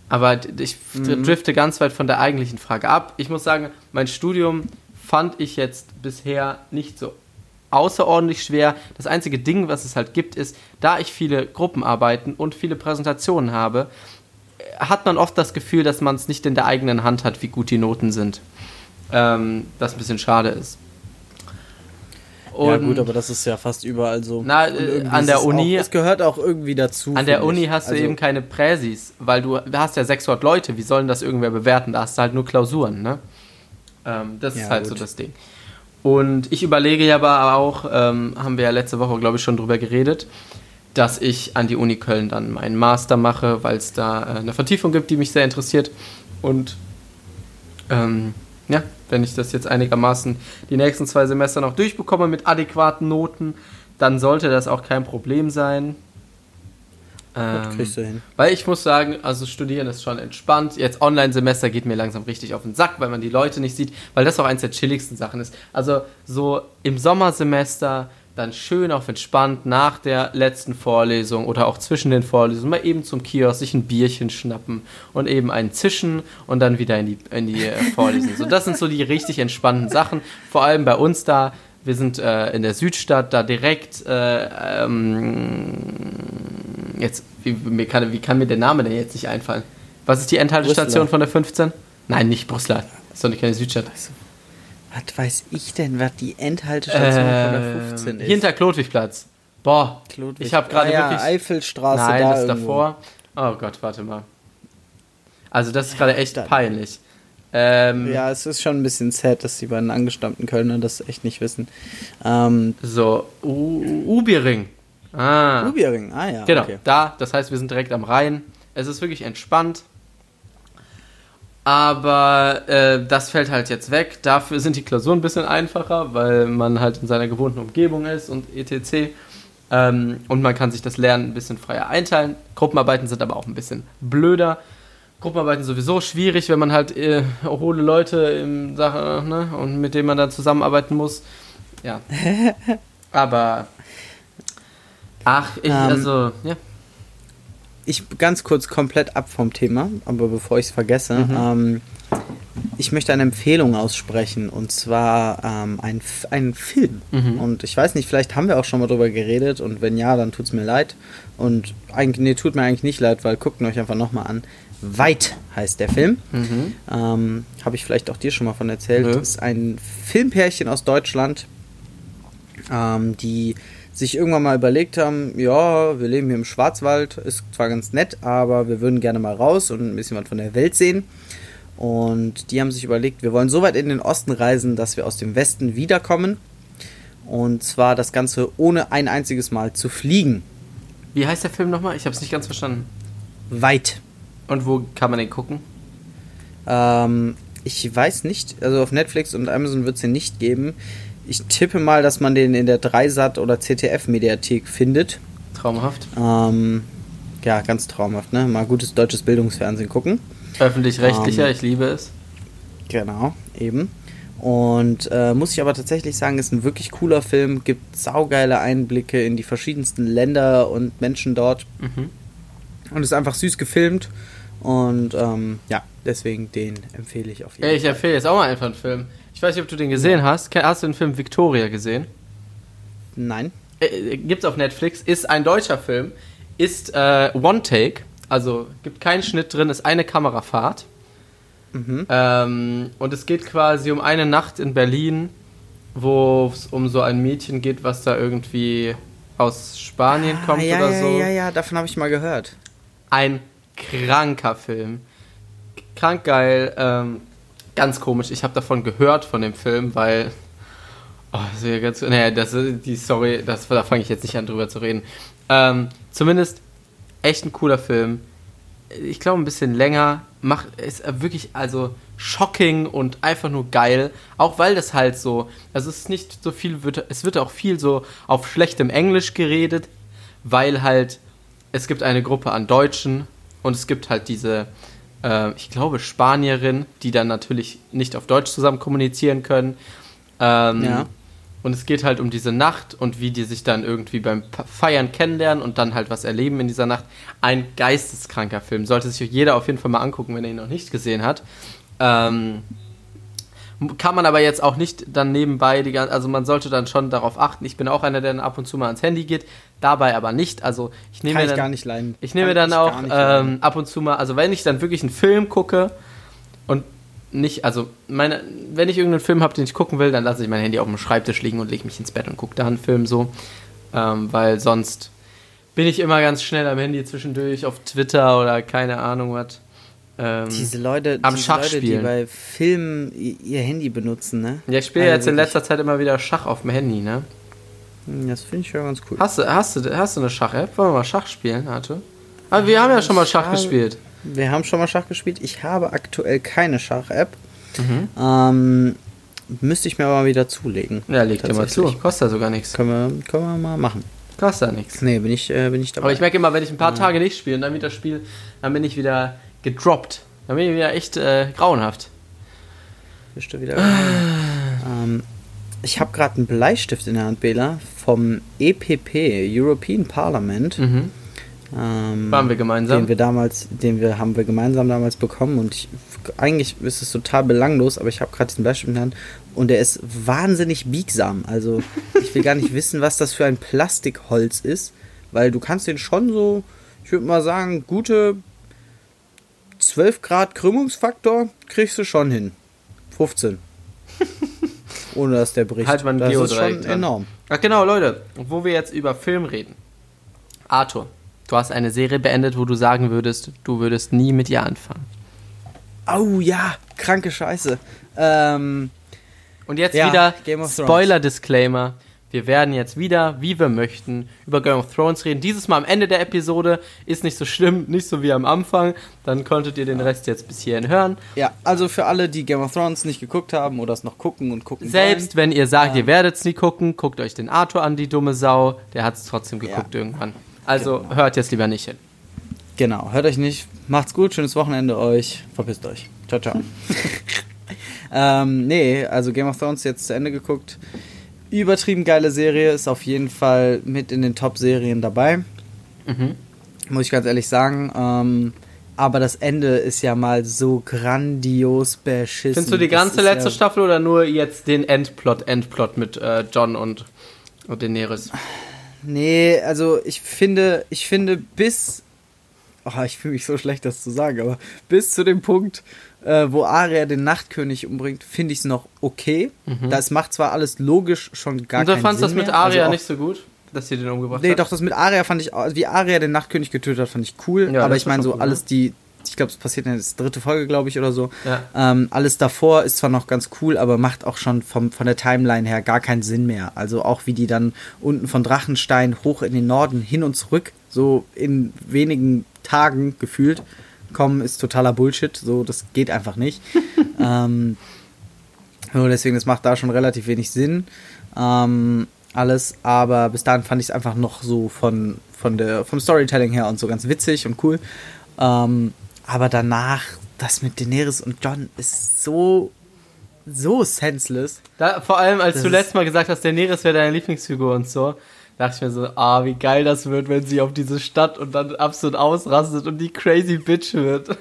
Speaker 1: Aber ich mhm. drifte ganz weit von der eigentlichen Frage ab. Ich muss sagen, mein Studium fand ich jetzt bisher nicht so außerordentlich schwer. Das einzige Ding, was es halt gibt, ist, da ich viele Gruppenarbeiten und viele Präsentationen habe, hat man oft das Gefühl, dass man es nicht in der eigenen Hand hat, wie gut die Noten sind. Ähm, was ein bisschen schade ist.
Speaker 2: Und ja gut, aber das ist ja fast überall so.
Speaker 1: Na, äh, an der Uni.
Speaker 2: Auch, es gehört auch irgendwie dazu.
Speaker 1: An der Uni ich. hast du also, eben keine Präsis, weil du hast ja 600 Leute. Wie sollen das irgendwer bewerten? Da hast du halt nur Klausuren, ne? Ähm, das ja, ist halt gut. so das Ding. Und ich überlege ja aber auch, ähm, haben wir ja letzte Woche, glaube ich, schon drüber geredet, dass ich an die Uni Köln dann meinen Master mache, weil es da äh, eine Vertiefung gibt, die mich sehr interessiert. Und ähm, ja, wenn ich das jetzt einigermaßen die nächsten zwei Semester noch durchbekomme mit adäquaten Noten, dann sollte das auch kein Problem sein.
Speaker 2: Ähm, kriegst du hin.
Speaker 1: Weil ich muss sagen, also studieren ist schon entspannt. Jetzt Online-Semester geht mir langsam richtig auf den Sack, weil man die Leute nicht sieht, weil das auch eins der chilligsten Sachen ist. Also so im Sommersemester dann schön auf entspannt nach der letzten Vorlesung oder auch zwischen den Vorlesungen mal eben zum Kiosk sich ein Bierchen schnappen und eben einen zischen und dann wieder in die, in die äh, Vorlesung. So, das sind so die richtig entspannten Sachen. Vor allem bei uns da. Wir sind äh, in der Südstadt, da direkt. Äh, ähm, jetzt, wie, wie, kann, wie kann mir der Name denn jetzt nicht einfallen? Was ist die Endhaltestation von der 15? Nein, nicht Brüssel. Das ist doch nicht keine Südstadt.
Speaker 2: Was weiß ich denn, was die Endhaltestation äh, von der 15 ähm, ist?
Speaker 1: Hinter Klotwigplatz. Boah, Klodwig. ich habe gerade ah, ja, wirklich...
Speaker 2: Eifelstraße
Speaker 1: Nein, da das ist davor. Oh Gott, warte mal. Also das ist gerade echt peinlich.
Speaker 2: Ähm, ja, es ist schon ein bisschen sad, dass die beiden angestammten Kölner das echt nicht wissen. Ähm,
Speaker 1: so, Ubiering.
Speaker 2: Ah. Ubiering, ah ja.
Speaker 1: Genau, okay. da, das heißt, wir sind direkt am Rhein. Es ist wirklich entspannt. Aber äh, das fällt halt jetzt weg. Dafür sind die Klausuren ein bisschen einfacher, weil man halt in seiner gewohnten Umgebung ist und etc. Ähm, und man kann sich das Lernen ein bisschen freier einteilen. Gruppenarbeiten sind aber auch ein bisschen blöder. Gruppenarbeiten sowieso schwierig, wenn man halt äh, hohle Leute im Sache, ne, und mit denen man dann zusammenarbeiten muss. Ja. aber ach, ich, um, ähm, also, ja
Speaker 2: ich ganz kurz komplett ab vom Thema, aber bevor ich es vergesse, mhm. ähm, ich möchte eine Empfehlung aussprechen und zwar ähm, ein, ein Film. Mhm. Und ich weiß nicht, vielleicht haben wir auch schon mal drüber geredet und wenn ja, dann tut es mir leid. Und eigentlich, nee, tut mir eigentlich nicht leid, weil guckt euch einfach nochmal an. Weit heißt der Film. Mhm. Ähm, Habe ich vielleicht auch dir schon mal von erzählt. Ja. Ist ein Filmpärchen aus Deutschland, ähm, die sich irgendwann mal überlegt haben, ja, wir leben hier im Schwarzwald, ist zwar ganz nett, aber wir würden gerne mal raus und ein bisschen was von der Welt sehen. Und die haben sich überlegt, wir wollen so weit in den Osten reisen, dass wir aus dem Westen wiederkommen. Und zwar das Ganze ohne ein einziges Mal zu fliegen.
Speaker 1: Wie heißt der Film nochmal? Ich habe es nicht ganz verstanden.
Speaker 2: Weit.
Speaker 1: Und wo kann man den gucken?
Speaker 2: Ähm, ich weiß nicht. Also auf Netflix und Amazon wird es den nicht geben ich tippe mal, dass man den in der Dreisat oder ZDF-Mediathek findet.
Speaker 1: Traumhaft.
Speaker 2: Ähm, ja, ganz traumhaft, ne? Mal gutes deutsches Bildungsfernsehen gucken.
Speaker 1: Öffentlich-rechtlicher, ähm, ich liebe es.
Speaker 2: Genau, eben. Und äh, muss ich aber tatsächlich sagen, ist ein wirklich cooler Film, gibt saugeile Einblicke in die verschiedensten Länder und Menschen dort. Mhm. Und ist einfach süß gefilmt. Und ähm, ja, deswegen den empfehle ich auf jeden
Speaker 1: Fall. Ich empfehle jetzt auch mal einfach einen Film. Ich weiß nicht, ob du den gesehen hast. Hast du den Film Victoria gesehen?
Speaker 2: Nein.
Speaker 1: Äh, äh, gibt's auf Netflix. Ist ein deutscher Film. Ist äh, One Take. Also gibt keinen Schnitt drin, ist eine Kamerafahrt. Mhm. Ähm, und es geht quasi um eine Nacht in Berlin, wo es um so ein Mädchen geht, was da irgendwie aus Spanien ah, kommt
Speaker 2: ja,
Speaker 1: oder
Speaker 2: ja,
Speaker 1: so.
Speaker 2: Ja, ja, davon habe ich mal gehört.
Speaker 1: Ein kranker Film. Krank geil. Ähm, ganz komisch. Ich habe davon gehört von dem Film, weil. Oh, das ist ja ganz. Naja, das, die Story, das, da fange ich jetzt nicht an drüber zu reden. Ähm, zumindest echt ein cooler Film. Ich glaube, ein bisschen länger. Macht, ist wirklich, also shocking und einfach nur geil. Auch weil das halt so. Also, es ist nicht so viel. Es wird auch viel so auf schlechtem Englisch geredet, weil halt. Es gibt eine Gruppe an Deutschen und es gibt halt diese äh, ich glaube, Spanierin, die dann natürlich nicht auf Deutsch zusammen kommunizieren können. Ähm, ja. Und es geht halt um diese Nacht und wie die sich dann irgendwie beim Feiern kennenlernen und dann halt was erleben in dieser Nacht. Ein geisteskranker Film. Sollte sich jeder auf jeden Fall mal angucken, wenn er ihn noch nicht gesehen hat. Ähm, kann man aber jetzt auch nicht dann nebenbei, die, also man sollte dann schon darauf achten. Ich bin auch einer, der dann ab und zu mal ans Handy geht, dabei aber nicht. Also ich nehme
Speaker 2: Kann
Speaker 1: dann,
Speaker 2: ich gar nicht leiden.
Speaker 1: Ich nehme
Speaker 2: Kann
Speaker 1: dann auch ähm, ab und zu mal, also wenn ich dann wirklich einen Film gucke und nicht, also meine, wenn ich irgendeinen Film habe, den ich gucken will, dann lasse ich mein Handy auf dem Schreibtisch liegen und lege mich ins Bett und gucke da einen Film so, ähm, weil sonst bin ich immer ganz schnell am Handy zwischendurch auf Twitter oder keine Ahnung was.
Speaker 2: Ähm, diese Leute,
Speaker 1: am
Speaker 2: diese
Speaker 1: Schach
Speaker 2: Leute,
Speaker 1: spielen.
Speaker 2: die bei Filmen ihr Handy benutzen, ne?
Speaker 1: Ja, ich spiele
Speaker 2: Also
Speaker 1: jetzt in letzter Zeit immer wieder Schach auf dem Handy, ne?
Speaker 2: Hm, Das finde ich ja ganz cool.
Speaker 1: Hast du, hast du, hast du eine Schach-App? Wollen wir mal Schach spielen, Arthur? Aber wir haben ja schon mal Schach gespielt.
Speaker 2: Wir haben schon mal Schach gespielt. Ich habe aktuell keine Schach-App.
Speaker 1: Mhm.
Speaker 2: Ähm, müsste ich mir aber mal wieder zulegen.
Speaker 1: Ja, leg dir mal zu. Kostet ja sogar nichts.
Speaker 2: Können wir, können wir mal machen.
Speaker 1: Kostet ja nichts.
Speaker 2: Nee, bin ich, äh, bin ich dabei.
Speaker 1: Aber ich merke immer, wenn ich ein paar Tage nicht spiele und dann wieder spiele, dann bin ich wieder gedroppt. Dann bin ich wieder echt äh, grauenhaft.
Speaker 2: Bist du wieder ähm, Ich habe gerade einen Bleistift in der Hand, Bela, vom EPP, European Parliament.
Speaker 1: Mhm.
Speaker 2: Ähm,
Speaker 1: Waren wir gemeinsam?
Speaker 2: Den wir damals, den wir haben wir gemeinsam damals bekommen und ich, eigentlich ist es total belanglos, aber ich habe gerade diesen Bleistift in der Hand und der ist wahnsinnig biegsam. Also ich will gar nicht wissen, was das für ein Plastikholz ist, weil du kannst den schon so, ich würde mal sagen, gute 12 Grad Krümmungsfaktor kriegst du schon hin. 15. Ohne dass der bricht.
Speaker 1: Halt mal ein
Speaker 2: das ist schon
Speaker 1: dran.
Speaker 2: enorm.
Speaker 1: Ach genau, Leute, wo wir jetzt über Film reden. Arthur, du hast eine Serie beendet, wo du sagen würdest, du würdest nie mit ihr anfangen.
Speaker 2: Oh ja, kranke Scheiße. Ähm,
Speaker 1: Und jetzt
Speaker 2: Ja,
Speaker 1: wieder. Spoiler-Disclaimer. Wir werden jetzt wieder, wie wir möchten, über Game of Thrones reden. Dieses Mal am Ende der Episode ist nicht so schlimm, nicht so wie am Anfang. Dann konntet ihr den Rest jetzt bis hierhin hören.
Speaker 2: ja, also für alle, die Game of Thrones nicht geguckt haben oder es noch gucken und gucken
Speaker 1: Selbst wenn ihr sagt,
Speaker 2: Ja.
Speaker 1: ihr werdet es nie gucken, guckt euch den Arthur an, die dumme Sau. Der hat es trotzdem
Speaker 2: Ja.
Speaker 1: geguckt irgendwann. Also
Speaker 2: Genau.
Speaker 1: hört jetzt lieber nicht hin.
Speaker 2: wollen. Genau, hört euch nicht. Macht's gut, schönes Wochenende euch. Verpisst euch. Ciao, ciao. ähm, nee, also Game of Thrones jetzt zu Ende geguckt. Übertrieben geile Serie, ist auf jeden Fall mit in den Top-Serien dabei.
Speaker 1: Mhm.
Speaker 2: muss ich ganz ehrlich sagen. Ähm, aber das Ende ist ja mal so grandios beschissen.
Speaker 1: Findest du die ganze letzte
Speaker 2: ja,
Speaker 1: Staffel oder nur jetzt den Endplot, Endplot mit äh, John und, und Daenerys?
Speaker 2: Nee, also ich finde, ich finde bis. Oh, ich fühle mich so schlecht, das zu sagen, aber bis zu dem Punkt, äh, wo Arya den Nachtkönig umbringt, finde ich es noch okay. Das macht zwar alles logisch schon gar
Speaker 1: und du
Speaker 2: keinen
Speaker 1: fandst
Speaker 2: Sinn
Speaker 1: das mit. Arya
Speaker 2: also
Speaker 1: nicht so gut, dass sie den umgebracht
Speaker 2: Nee,
Speaker 1: hat?
Speaker 2: doch, das mit Arya fand ich, wie Arya den Nachtkönig getötet hat, fand ich cool.
Speaker 1: Ja,
Speaker 2: aber ich meine so
Speaker 1: cool,
Speaker 2: alles die, ich glaube, es passiert in der dritte Folge, glaube ich, oder so.
Speaker 1: Ja.
Speaker 2: Ähm, alles davor ist zwar noch ganz cool, aber macht auch schon vom, von der Timeline her gar keinen Sinn mehr. Also auch wie die dann unten von Drachenstein hoch in den Norden hin und zurück, so in wenigen Tagen gefühlt, kommen, ist totaler Bullshit. So, das geht einfach nicht. ähm, so, deswegen, das macht da schon relativ wenig Sinn. Ähm, alles, aber bis dahin fand ich es einfach noch so von, von der, vom Storytelling her und so ganz witzig und cool. Ähm, aber danach, das mit Daenerys und John ist so, so senseless.
Speaker 1: Da, vor allem, als
Speaker 2: Das
Speaker 1: du letztes Mal gesagt hast, Daenerys wäre deine Lieblingsfigur und so, dachte ich mir so, ah, wie geil das wird, wenn sie auf diese Stadt und dann absolut ausrastet und die crazy Bitch wird.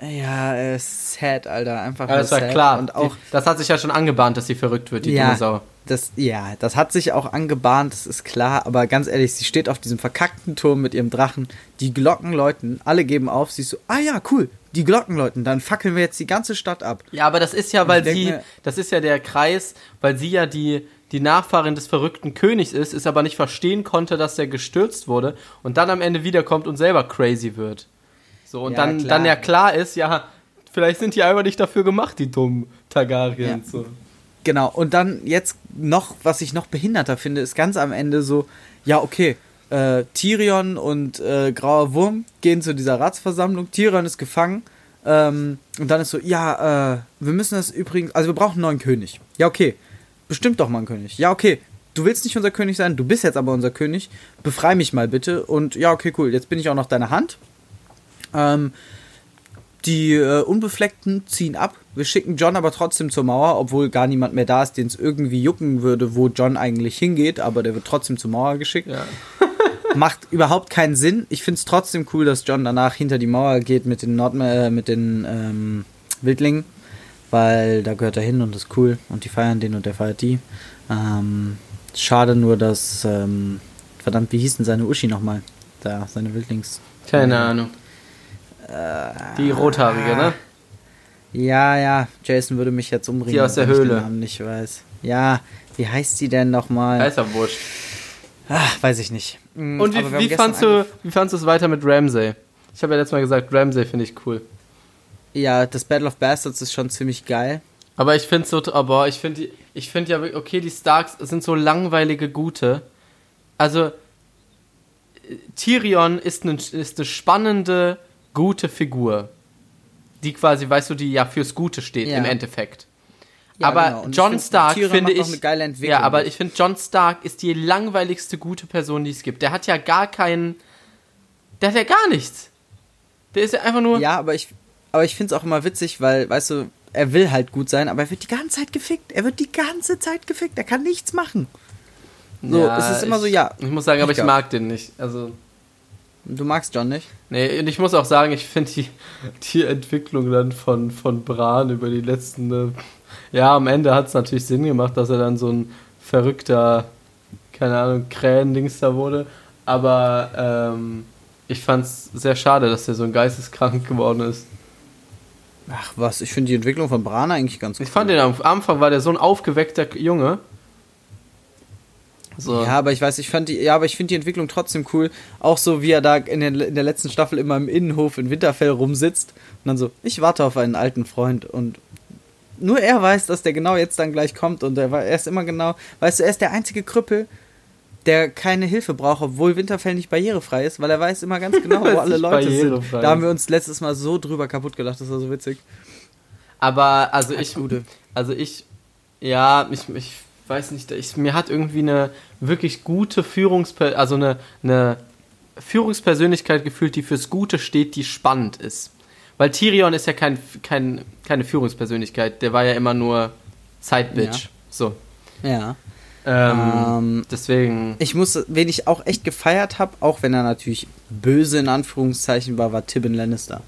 Speaker 2: Ja, äh, sad, Alter. Einfach nur
Speaker 1: das war
Speaker 2: sad.
Speaker 1: klar.
Speaker 2: Und auch,
Speaker 1: das hat sich ja schon angebahnt, dass sie verrückt wird, die
Speaker 2: ja,
Speaker 1: dumme Sau.
Speaker 2: Das, ja, das hat sich auch angebahnt, das ist klar, aber ganz ehrlich, sie steht auf diesem verkackten Turm mit ihrem Drachen, die Glocken läuten, alle geben auf, sie ist so, ah ja, cool, die Glocken läuten, dann fackeln wir jetzt die ganze Stadt ab.
Speaker 1: Ja, aber das ist ja, weil sie, das ist ja der Kreis, weil sie ja die, die Nachfahrin des verrückten Königs ist, ist aber nicht verstehen konnte, dass der gestürzt wurde und dann am Ende wiederkommt und selber crazy wird. So, und
Speaker 2: Ja,
Speaker 1: dann,
Speaker 2: klar.
Speaker 1: dann ja klar ist, ja, vielleicht sind die einfach nicht dafür gemacht, die dummen Targaryens.
Speaker 2: Ja.
Speaker 1: So.
Speaker 2: Genau, und dann jetzt noch, was ich noch behinderter finde, ist ganz am Ende so, ja, okay, äh, Tyrion und äh, Grauer Wurm gehen zu dieser Ratsversammlung, Tyrion ist gefangen, ähm, und dann ist so, ja, äh, wir müssen das übrigens, also wir brauchen einen neuen König. Ja, okay, bestimmt doch mal einen König. Ja, okay, du willst nicht unser König sein, du bist jetzt aber unser König, befrei mich mal bitte. Und ja, okay, cool, jetzt bin ich auch noch deine Hand. Ähm, die äh, Unbefleckten ziehen ab. Wir schicken John aber trotzdem zur Mauer, obwohl gar niemand mehr da ist, den es irgendwie jucken würde, wo John eigentlich hingeht, aber der wird trotzdem zur Mauer geschickt.
Speaker 1: Ja.
Speaker 2: Macht überhaupt keinen Sinn. Ich finde es trotzdem cool, dass John danach hinter die Mauer geht mit den, Nord äh, mit den ähm, Wildlingen, weil da gehört er hin und das ist cool und die feiern den und der feiert die. Ähm, schade nur, dass, ähm, verdammt, wie hieß denn seine Uschi nochmal? Da, seine Wildlings.
Speaker 1: Keine Ahnung. Die rothaarige, ne?
Speaker 2: Ja, ja, Jason würde mich jetzt umbringen.
Speaker 1: Die aus der
Speaker 2: wenn ich den
Speaker 1: Höhle.
Speaker 2: Namen nicht weiß. Ja, wie heißt die denn nochmal?
Speaker 1: Ist ja wurscht.
Speaker 2: Ach, weiß ich nicht. Mm,
Speaker 1: Und wie, wie, fandst du, wie fandst du es weiter mit Ramsay? Ich habe ja letztes Mal gesagt, Ramsay finde ich cool.
Speaker 2: Ja, das Battle of Bastards ist schon ziemlich geil.
Speaker 1: Aber ich finde so, aber ich finde, ich finde ja, okay, die Starks sind so langweilige Gute. Also, Tyrion ist, ein, ist eine spannende, gute Figur. Die quasi, weißt du, die ja fürs Gute steht
Speaker 2: Ja.
Speaker 1: im Endeffekt.
Speaker 2: Ja,
Speaker 1: aber
Speaker 2: genau.
Speaker 1: John Stark finde ich.
Speaker 2: eine geile Entwicklung.
Speaker 1: Ja, aber ich finde, John Stark ist die langweiligste gute Person, die es gibt. Der hat ja gar keinen. Der hat ja gar nichts. Der ist ja einfach nur.
Speaker 2: Ja, aber ich, aber ich finde es auch immer witzig, weil, weißt du, er will halt gut sein, aber er wird die ganze Zeit gefickt. Er wird die ganze Zeit gefickt. Er kann nichts machen. So,
Speaker 1: Ja,
Speaker 2: es ist immer
Speaker 1: ich,
Speaker 2: so, ja.
Speaker 1: Ich muss sagen, aber ich mag den nicht. Also.
Speaker 2: Du magst John nicht?
Speaker 1: Nee, und ich muss auch sagen, ich finde die, die Entwicklung dann von, von Bran über die letzten. Äh, ja, am Ende hat es natürlich Sinn gemacht, dass er dann so ein verrückter, keine Ahnung, Krähendings da wurde. Aber ähm, ich fand es sehr schade, dass er so ein geisteskrank geworden ist.
Speaker 2: Ach was, ich finde die Entwicklung von Bran eigentlich ganz
Speaker 1: Ich fand den am Anfang war der so ein aufgeweckter Junge. So.
Speaker 2: Ja, aber ich weiß, ich fand die, ja, aber ich finde die Entwicklung trotzdem cool. Auch so, wie er da in der, in der letzten Staffel immer im Innenhof in Winterfell rumsitzt und dann so, ich warte auf einen alten Freund und nur er weiß, dass der genau jetzt dann gleich kommt und er, war- er ist immer genau, weißt du, er ist der einzige Krüppel, der keine Hilfe braucht, obwohl Winterfell nicht barrierefrei ist, weil er weiß immer ganz genau, wo alle Leute sind. Da haben wir uns letztes Mal so drüber kaputt gelacht, das war so witzig.
Speaker 1: Aber also ich, also ich, ja, ich, ich weiß nicht, ich, mir hat irgendwie eine wirklich gute Führungsper also eine, eine Führungspersönlichkeit gefühlt, die fürs Gute steht, die spannend ist. Weil Tyrion ist ja kein, kein, keine Führungspersönlichkeit, der war ja immer nur Sidebitch.
Speaker 2: Ja.
Speaker 1: So.
Speaker 2: Ja.
Speaker 1: Ähm,
Speaker 2: Ähm,
Speaker 1: deswegen.
Speaker 2: Ich muss, wen ich auch echt gefeiert habe, auch wenn er natürlich böse in Anführungszeichen war, war Tibin Lannister.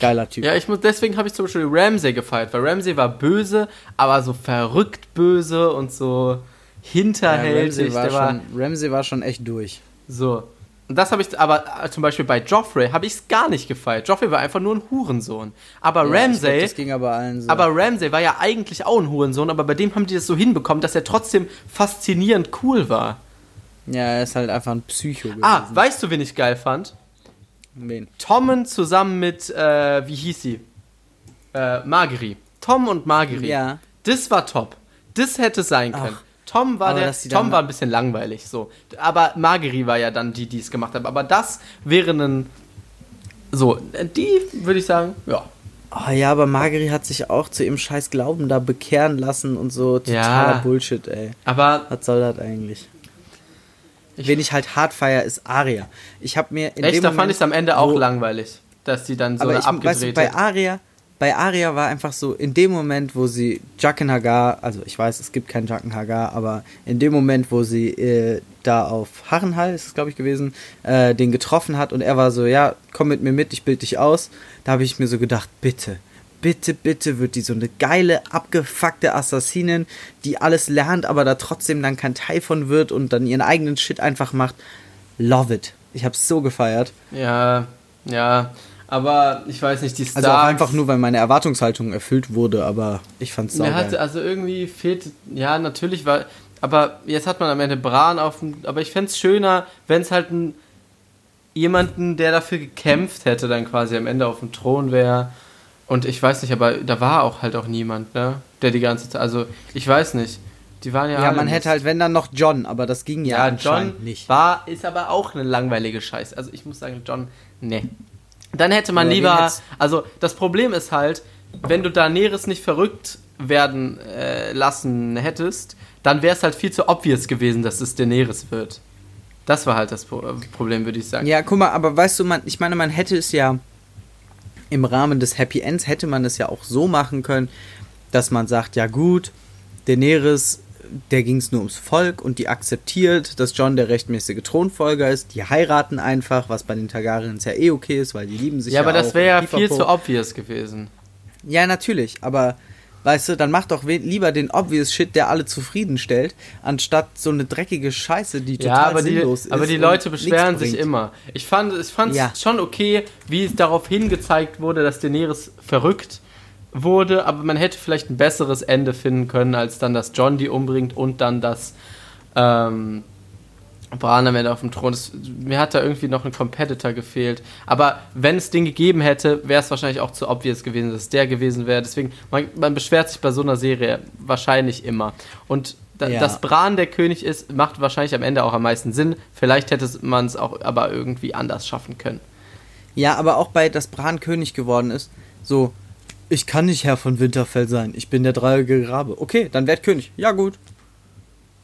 Speaker 2: Geiler Typ.
Speaker 1: Ja, ich muss, deswegen habe ich zum Beispiel Ramsay gefeiert, weil Ramsay war böse, aber so verrückt böse und so
Speaker 2: Ja,
Speaker 1: hinterhältig.
Speaker 2: Ramsay, war
Speaker 1: der war
Speaker 2: schon, Ramsay war schon echt durch.
Speaker 1: So. Und das habe ich, aber äh, zum Beispiel bei Joffrey habe ich es gar nicht gefeiert. Joffrey war einfach nur ein Hurensohn. Aber
Speaker 2: Ja,
Speaker 1: Ramsay,
Speaker 2: das ging aber allen so.
Speaker 1: aber Ramsay war ja eigentlich auch ein Hurensohn, aber bei dem haben die das so hinbekommen, dass er trotzdem faszinierend cool war.
Speaker 2: ja, er ist halt einfach ein Psycho gewesen.
Speaker 1: Ah, weißt du, wen ich geil fand?
Speaker 2: Wen?
Speaker 1: Tommen zusammen mit, äh, wie hieß sie? Äh, Margery. Tom und Margery.
Speaker 2: Ja.
Speaker 1: Das war top. Das hätte sein können.
Speaker 2: Ach,
Speaker 1: Tom war
Speaker 2: aber
Speaker 1: der, Tom war ein bisschen langweilig, so. Aber Margery war ja dann die, die es gemacht hat. Aber das wäre ein, so, die würde ich sagen, ja.
Speaker 2: Oh ja, aber Margery hat sich auch zu ihrem scheiß Glauben da bekehren lassen und so. Totaler
Speaker 1: Ja.
Speaker 2: Bullshit, ey.
Speaker 1: Aber
Speaker 2: Was soll das eigentlich?
Speaker 1: Ich-
Speaker 2: Wen ich halt hart feier, ist Aria. Ich habe mir in
Speaker 1: echt, da fand
Speaker 2: Moment,
Speaker 1: ich es am Ende auch langweilig, dass die dann so
Speaker 2: aber ich,
Speaker 1: abgedreht
Speaker 2: weißt du, bei. Aria, bei Aria war einfach so, in dem Moment, wo sie Jacken Hagar, also ich weiß, es gibt keinen Jacken Hagar, aber in dem Moment, wo sie äh, da auf Harrenhall, ist es glaube ich gewesen, äh, den getroffen hat und er war so, ja, komm mit mir mit, ich bild dich aus, da habe ich mir so gedacht, bitte, bitte, bitte wird die so eine geile, abgefuckte Assassinin, die alles lernt, aber da trotzdem dann kein Teil von wird und dann ihren eigenen Shit einfach macht. Love it. Ich hab's so gefeiert.
Speaker 1: Ja, ja. Aber ich weiß nicht, die Starks...
Speaker 2: Also auch einfach nur, weil meine Erwartungshaltung erfüllt wurde, aber ich fand's
Speaker 1: Mir
Speaker 2: saugeil.
Speaker 1: hatte, also irgendwie fehlt, ja, natürlich war, aber jetzt hat man am Ende Bran auf dem, aber ich fände es schöner, wenn es halt ein, jemanden, der dafür gekämpft hätte, dann quasi am Ende auf dem Thron wäre. Und ich weiß nicht, aber da war auch halt auch niemand, ne? Der die ganze Zeit. Also, ich weiß nicht. Die waren ja.
Speaker 2: Ja, man hätte halt, wenn dann noch John, aber das ging ja,
Speaker 1: Ja, John
Speaker 2: nicht.
Speaker 1: war, ist aber auch eine langweilige Scheiße. Also ich muss sagen, John, ne. Dann hätte man
Speaker 2: wen
Speaker 1: lieber, also das Problem ist halt, wenn du Daenerys nicht verrückt werden äh, lassen hättest, dann wäre es halt viel zu obvious gewesen, dass es Daenerys wird. Das war halt das Pro Problem, würde ich sagen.
Speaker 2: Ja, guck mal, aber weißt du, man, ich meine, man hätte es ja im Rahmen des Happy Ends hätte man es ja auch so machen können, dass man sagt, ja gut, Daenerys, der ging es nur ums Volk und die akzeptiert, dass John der rechtmäßige Thronfolger ist. Die heiraten einfach, was bei den Targaryens ja eh okay ist, weil die lieben sich
Speaker 1: ja,
Speaker 2: ja
Speaker 1: aber das wäre ja viel zu obvious gewesen.
Speaker 2: Ja, natürlich, aber weißt du, dann mach doch lieber den obvious Shit, der alle zufriedenstellt, anstatt so eine dreckige Scheiße, die total
Speaker 1: Ja, aber die,
Speaker 2: sinnlos ist.
Speaker 1: aber die Leute beschweren sich immer. Ich fand es fand's
Speaker 2: Ja.
Speaker 1: schon okay, wie es darauf hingezeigt wurde, dass Daenerys verrückt wurde, aber man hätte vielleicht ein besseres Ende finden können, als dann, dass John die umbringt und dann, dass ähm, Bran am Ende auf dem Thron ist. Mir hat da irgendwie noch ein Competitor gefehlt. Aber wenn es den gegeben hätte, wäre es wahrscheinlich auch zu obvious gewesen, dass es der gewesen wäre. Deswegen, man, man beschwert sich bei so einer Serie wahrscheinlich immer. Und da,
Speaker 2: Ja.
Speaker 1: dass Bran der König ist, macht wahrscheinlich am Ende auch am meisten Sinn. Vielleicht hätte man es auch aber irgendwie anders schaffen können.
Speaker 2: Ja, aber auch bei, dass Bran König geworden ist, so, ich kann nicht Herr von Winterfell sein, ich bin der dreieugige Rabe. Okay, dann werd König. Ja, gut.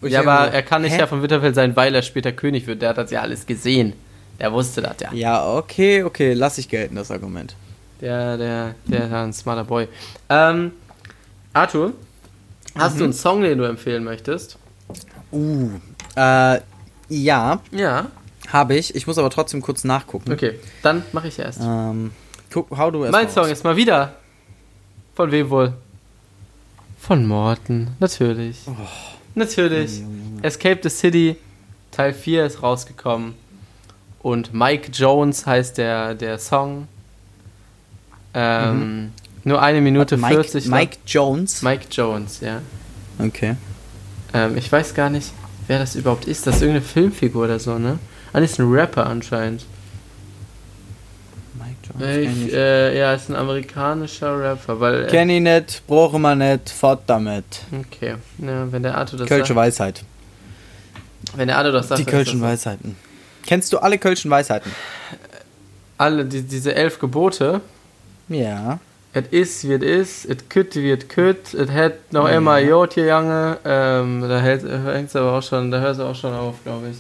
Speaker 2: Und
Speaker 1: ja, aber
Speaker 2: mir
Speaker 1: er kann nicht
Speaker 2: hä?
Speaker 1: Herr von Winterfell sein, weil er später König wird. Der hat das ja alles gesehen. Der wusste das ja.
Speaker 2: Ja, okay, okay, lass ich gelten, das Argument.
Speaker 1: Der, der, der ist ein smarter Boy. Ähm, Arthur, hast
Speaker 2: Mhm.
Speaker 1: du einen Song, den du empfehlen möchtest?
Speaker 2: Uh, äh, ja,
Speaker 1: Ja.
Speaker 2: habe ich. Ich muss aber trotzdem kurz nachgucken.
Speaker 1: Okay, dann mache ich erst.
Speaker 2: Ähm, guck, hau du erst
Speaker 1: mein Song ist mal wieder. Von wem wohl? Von Morten, natürlich.
Speaker 2: Oh.
Speaker 1: Natürlich. Escape the City, Teil 4 ist rausgekommen. Und Mike Jones heißt der, der Song. Ähm, Nur eine Minute
Speaker 2: Mike,
Speaker 1: 40. lang.
Speaker 2: Mike Jones.
Speaker 1: Mike Jones, ja.
Speaker 2: Okay.
Speaker 1: Ähm, ich weiß gar nicht, wer das überhaupt ist. Das ist irgendeine Filmfigur oder so, ne? Ah, das ist ein Rapper anscheinend. Ich,
Speaker 2: ich.
Speaker 1: äh, ja, ist ein amerikanischer Rapper, weil.
Speaker 2: Kenn ich nicht, brauche man nicht, fort damit.
Speaker 1: okay, ja, wenn der Arthur das
Speaker 2: Kölsche
Speaker 1: sagt.
Speaker 2: Weisheit.
Speaker 1: Wenn der Arthur das sagt,
Speaker 2: Die Kölschen Weisheiten. Kennst du alle Kölschen Weisheiten?
Speaker 1: Alle, die, diese elf Gebote.
Speaker 2: Ja.
Speaker 1: Es ist, wie es ist, es kütt, wie es kütt, es hat noch immer Jod hier, Jange. Ähm, da hält es aber auch schon, da hört es auch schon auf, glaube ich.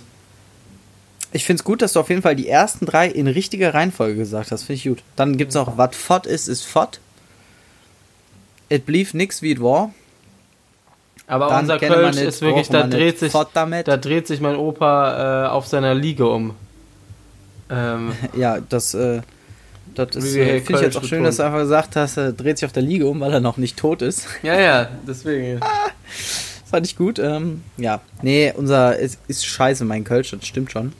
Speaker 2: Ich find's gut, dass du auf jeden Fall die ersten drei in richtiger Reihenfolge gesagt hast. Finde ich gut. Dann gibt's noch, was fort ist, ist fort. It blieb nix wie it war.
Speaker 1: Aber
Speaker 2: Dann
Speaker 1: unser Kölsch ist wirklich, da dreht sich, da dreht sich mein Opa äh, auf seiner Liege um. Ähm,
Speaker 2: Ja, das, äh, das ist, äh, finde ich jetzt auch schön, dass du einfach gesagt hast, er dreht sich auf der Liege um, weil er noch nicht tot ist.
Speaker 1: ja, ja, deswegen.
Speaker 2: Fand ich gut. Ähm, ja, nee, unser ist, ist scheiße, mein Kölsch, das stimmt schon.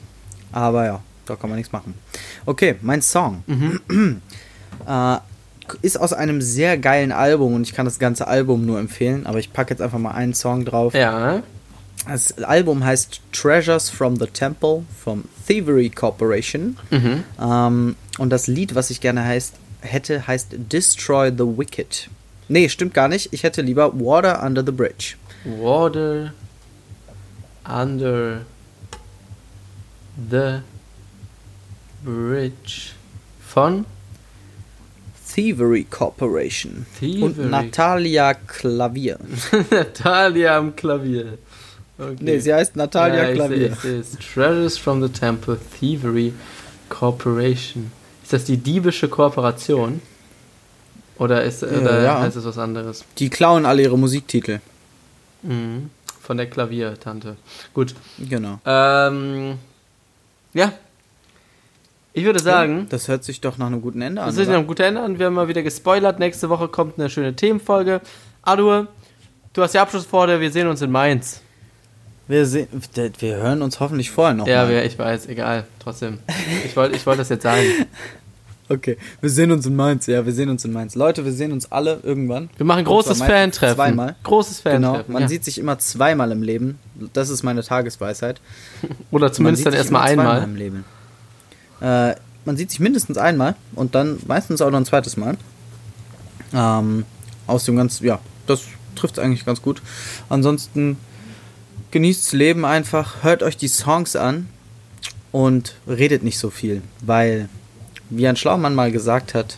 Speaker 2: Aber ja, da kann man nichts machen. Okay, mein Song. äh, ist aus einem sehr geilen Album und ich kann das ganze Album nur empfehlen, aber ich packe jetzt einfach mal einen Song drauf.
Speaker 1: Ja,
Speaker 2: Das Album heißt Treasures from the Temple from Thievery Corporation.
Speaker 1: mhm.
Speaker 2: Ähm, und das Lied, was ich gerne heißt, hätte, heißt Destroy the Wicked. Nee, stimmt gar nicht. Ich hätte lieber Water Under the Bridge.
Speaker 1: Water under the bridge von
Speaker 2: Thievery Corporation.
Speaker 1: Thievery.
Speaker 2: Und Natalia Klavier.
Speaker 1: Natalia am Klavier. Okay.
Speaker 2: Nee, sie heißt Natalia
Speaker 1: ja, ich
Speaker 2: Klavier.
Speaker 1: ich seh es. Treasures from the Temple Thievery Corporation. Ist das die diebische Kooperation? Oder, ist, oder
Speaker 2: ja.
Speaker 1: heißt es was anderes?
Speaker 2: Die klauen alle ihre Musiktitel.
Speaker 1: Mhm. Von der Klaviertante. Gut.
Speaker 2: Genau.
Speaker 1: Ähm, ja. Ich würde sagen,
Speaker 2: Das hört sich doch nach einem guten Ende an.
Speaker 1: das ist
Speaker 2: oder?
Speaker 1: ein guter Ende und wir haben mal wieder gespoilert. Nächste Woche kommt eine schöne Themenfolge. Adur, du hast die Abschlussworte. Wir sehen uns in Mainz.
Speaker 2: Wir, sehen, wir hören uns hoffentlich vorher noch.
Speaker 1: Ja,
Speaker 2: mal.
Speaker 1: ich weiß, egal. Trotzdem. Ich wollte ich wollt das jetzt sagen.
Speaker 2: Okay, wir sehen uns in Mainz. Ja, wir sehen uns in Mainz. Leute, wir sehen uns alle irgendwann.
Speaker 1: Wir machen großes Fan-Treffen.
Speaker 2: Zweimal.
Speaker 1: Großes
Speaker 2: Genau,
Speaker 1: Fan-Treffen.
Speaker 2: man
Speaker 1: ja.
Speaker 2: sieht sich immer zweimal im Leben. Das ist meine Tagesweisheit.
Speaker 1: Oder zumindest dann erstmal einmal.
Speaker 2: im Leben. Äh, man sieht sich mindestens einmal und dann meistens auch noch ein zweites Mal. Ähm, aus dem ganzen, ja, das trifft es eigentlich ganz gut. Ansonsten genießt das Leben einfach, hört euch die Songs an und redet nicht so viel, weil, wie ein Schlaumann mal gesagt hat,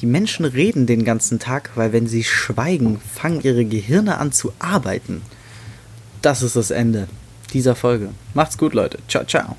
Speaker 2: die Menschen reden den ganzen Tag, weil wenn sie schweigen, fangen ihre Gehirne an zu arbeiten. Das ist das Ende dieser Folge. Macht's gut, Leute. Ciao, ciao.